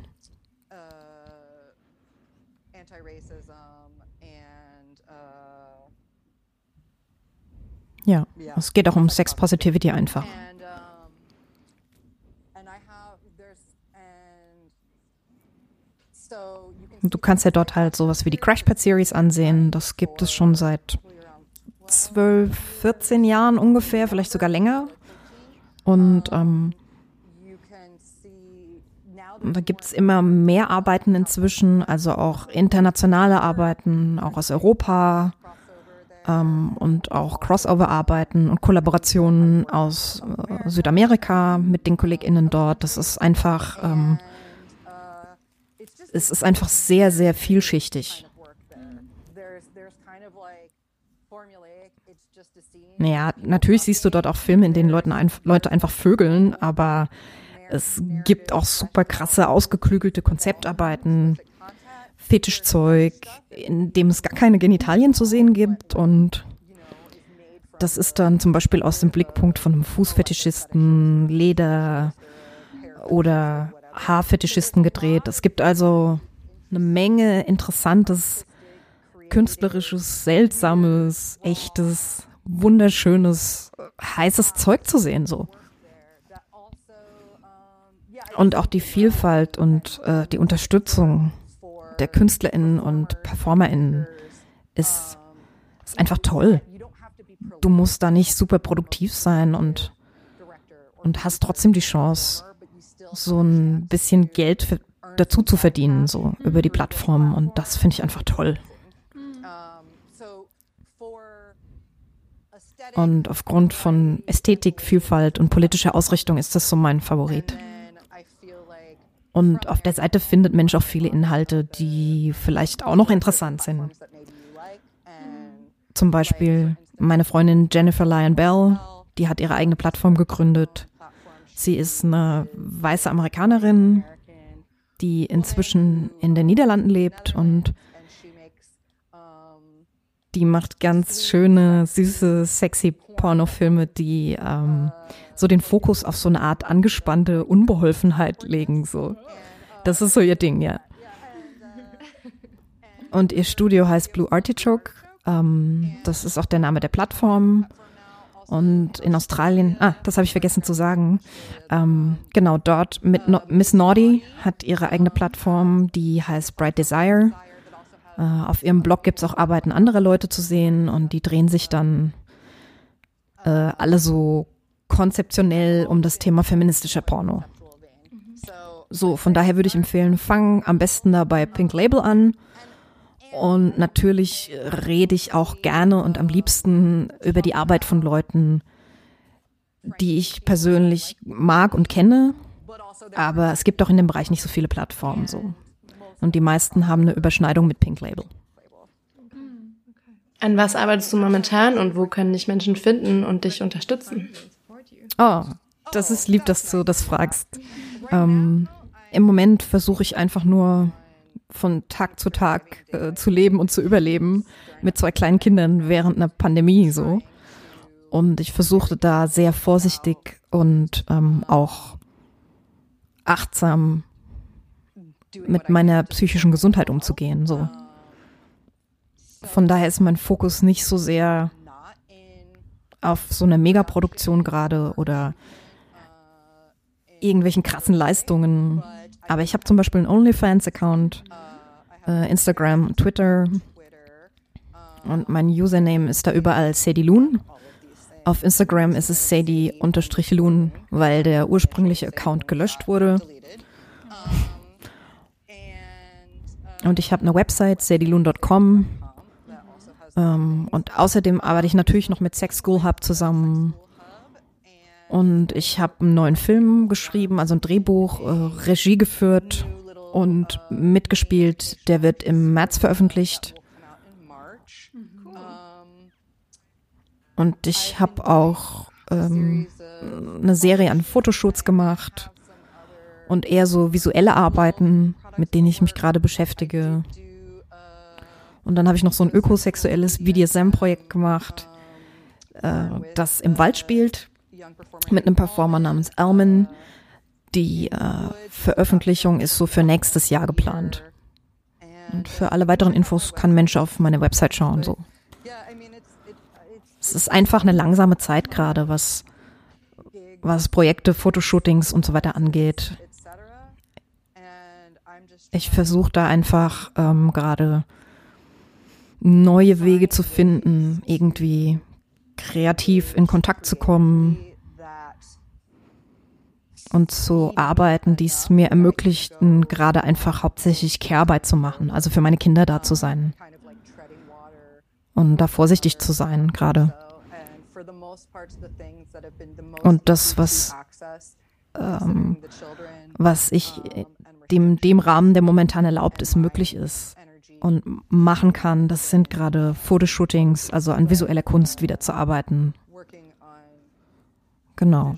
Ja, es geht auch um Sex Positivity einfach. Du kannst ja dort halt sowas wie die Crashpad Series ansehen. Das gibt es schon seit 12, 14 Jahren ungefähr, vielleicht sogar länger. Und ähm, da gibt es immer mehr Arbeiten inzwischen, also auch internationale Arbeiten, auch aus Europa ähm, und auch Crossover-Arbeiten und Kollaborationen aus äh, Südamerika mit den KollegInnen dort. Das ist einfach ähm, es ist einfach sehr, sehr vielschichtig. Naja, natürlich siehst du dort auch Filme, in denen Leute, ein, Leute einfach vögeln, aber es gibt auch super krasse, ausgeklügelte Konzeptarbeiten, Fetischzeug, in dem es gar keine Genitalien zu sehen gibt und das ist dann zum Beispiel aus dem Blickpunkt von einem Fußfetischisten, Leder oder Haarfetischisten gedreht. Es gibt also eine Menge interessantes, künstlerisches, seltsames, echtes, wunderschönes, heißes Zeug zu sehen so. Und auch die Vielfalt und äh, die Unterstützung der KünstlerInnen und PerformerInnen ist, ist einfach toll. Du musst da nicht super produktiv sein und, und hast trotzdem die Chance, so ein bisschen Geld für, dazu zu verdienen, so über die Plattform. Und das finde ich einfach toll. Und aufgrund von Ästhetik, Vielfalt und politischer Ausrichtung ist das so mein Favorit. Und auf der Seite findet Mensch auch viele Inhalte, die vielleicht auch noch interessant sind. Zum Beispiel meine Freundin Jennifer Lyon Bell, die hat ihre eigene Plattform gegründet. Sie ist eine weiße Amerikanerin, die inzwischen in den Niederlanden lebt und die macht ganz schöne, süße, sexy Pornofilme, die ähm, so den Fokus auf so eine Art angespannte Unbeholfenheit legen. So, das ist so ihr Ding, ja. Und ihr Studio heißt Blue Artichoke. Ähm, das ist auch der Name der Plattform. Und in Australien, ah, das habe ich vergessen zu sagen. Ähm, genau, dort mit no Miss Naughty hat ihre eigene Plattform, die heißt Bright Desire. Äh, auf ihrem Blog gibt es auch Arbeiten anderer Leute zu sehen und die drehen sich dann äh, alle so konzeptionell um das Thema feministischer Porno. So, von daher würde ich empfehlen, fang am besten da bei Pink Label an. Und natürlich rede ich auch gerne und am liebsten über die Arbeit von Leuten, die ich persönlich mag und kenne. Aber es gibt auch in dem Bereich nicht so viele Plattformen so. Und die meisten haben eine Überschneidung mit Pink Label. An was arbeitest du momentan und wo können dich Menschen finden und dich unterstützen? Oh, das ist lieb, dass du das fragst. Ähm, Im Moment versuche ich einfach nur von Tag zu Tag äh, zu leben und zu überleben mit zwei kleinen Kindern während einer Pandemie so. Und ich versuchte da sehr vorsichtig und ähm, auch achtsam mit meiner psychischen Gesundheit umzugehen. So. Von daher ist mein Fokus nicht so sehr auf so einer Megaproduktion gerade oder irgendwelchen krassen Leistungen. Aber ich habe zum Beispiel einen OnlyFans-Account, äh, Instagram, Twitter und mein Username ist da überall Sadie Loon. Auf Instagram ist es Sadie-Loon, weil der ursprüngliche Account gelöscht wurde. Und ich habe eine Website, sadieloon.com. Ähm, und außerdem arbeite ich natürlich noch mit Sex School Hub zusammen. Und ich habe einen neuen Film geschrieben, also ein Drehbuch, äh, Regie geführt und mitgespielt. Der wird im März veröffentlicht. Und ich habe auch ähm, eine Serie an Fotoshoots gemacht und eher so visuelle Arbeiten, mit denen ich mich gerade beschäftige. Und dann habe ich noch so ein ökosexuelles BDSM-Projekt gemacht, äh, das im Wald spielt, mit einem Performer namens Alman. Die äh, Veröffentlichung ist so für nächstes Jahr geplant. Und für alle weiteren Infos kann Mensch auf meine Website schauen. So. Es ist einfach eine langsame Zeit gerade, was, was Projekte, Fotoshootings und so weiter angeht. Ich versuche da einfach ähm, gerade neue Wege zu finden, irgendwie kreativ in Kontakt zu kommen und zu arbeiten, die es mir ermöglichten, gerade einfach hauptsächlich Care-Arbeit zu machen, also für meine Kinder da zu sein und da vorsichtig zu sein gerade. Und das, was, ähm, was ich dem, dem Rahmen, der momentan erlaubt ist, möglich ist und machen kann, das sind gerade Fotoshootings, also an visueller Kunst wieder zu arbeiten. Genau.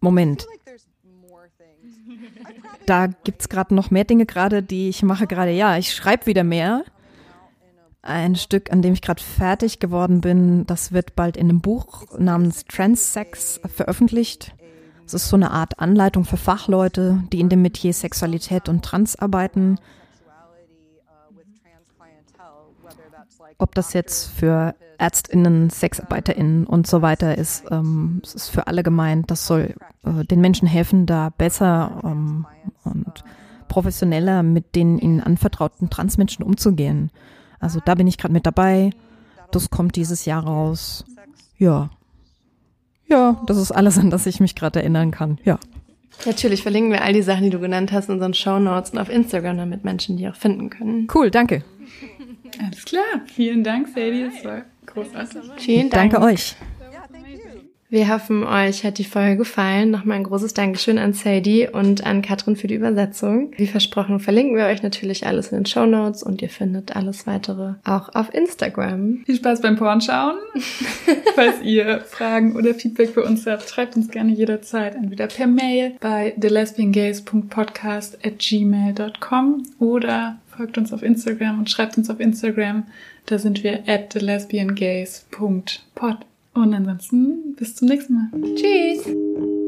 Moment. Da gibt es gerade noch mehr Dinge gerade, die ich mache gerade. Ja, ich schreibe wieder mehr. Ein Stück, an dem ich gerade fertig geworden bin, das wird bald in einem Buch namens Transsex veröffentlicht. Es ist so eine Art Anleitung für Fachleute, die in dem Metier Sexualität und Trans arbeiten ob das jetzt für Ärztinnen, Sexarbeiterinnen und so weiter ist, ähm, es ist für alle gemeint. Das soll äh, den Menschen helfen, da besser ähm, und professioneller mit den ihnen anvertrauten Transmenschen umzugehen. Also da bin ich gerade mit dabei. Das kommt dieses Jahr raus. Ja. Ja, das ist alles, an das ich mich gerade erinnern kann. Ja. Natürlich verlinken wir all die Sachen, die du genannt hast, in unseren Show Notes und auf Instagram, damit Menschen die auch finden können. Cool, danke. Alles klar. Vielen Dank, Sadie. Das war großartig. Vielen Dank. Danke euch. Wir hoffen, euch hat die Folge gefallen. Nochmal ein großes Dankeschön an Sadie und an Katrin für die Übersetzung. Wie versprochen verlinken wir euch natürlich alles in den Show Notes und ihr findet alles weitere auch auf Instagram. Viel Spaß beim Pornschauen. Falls ihr Fragen oder Feedback für uns habt, schreibt uns gerne jederzeit entweder per Mail bei thelesbiangays.podcast at gmail.com oder folgt uns auf Instagram und schreibt uns auf Instagram. Da sind wir at thelesbiangays.pod. Und ansonsten bis zum nächsten Mal. Tschüss!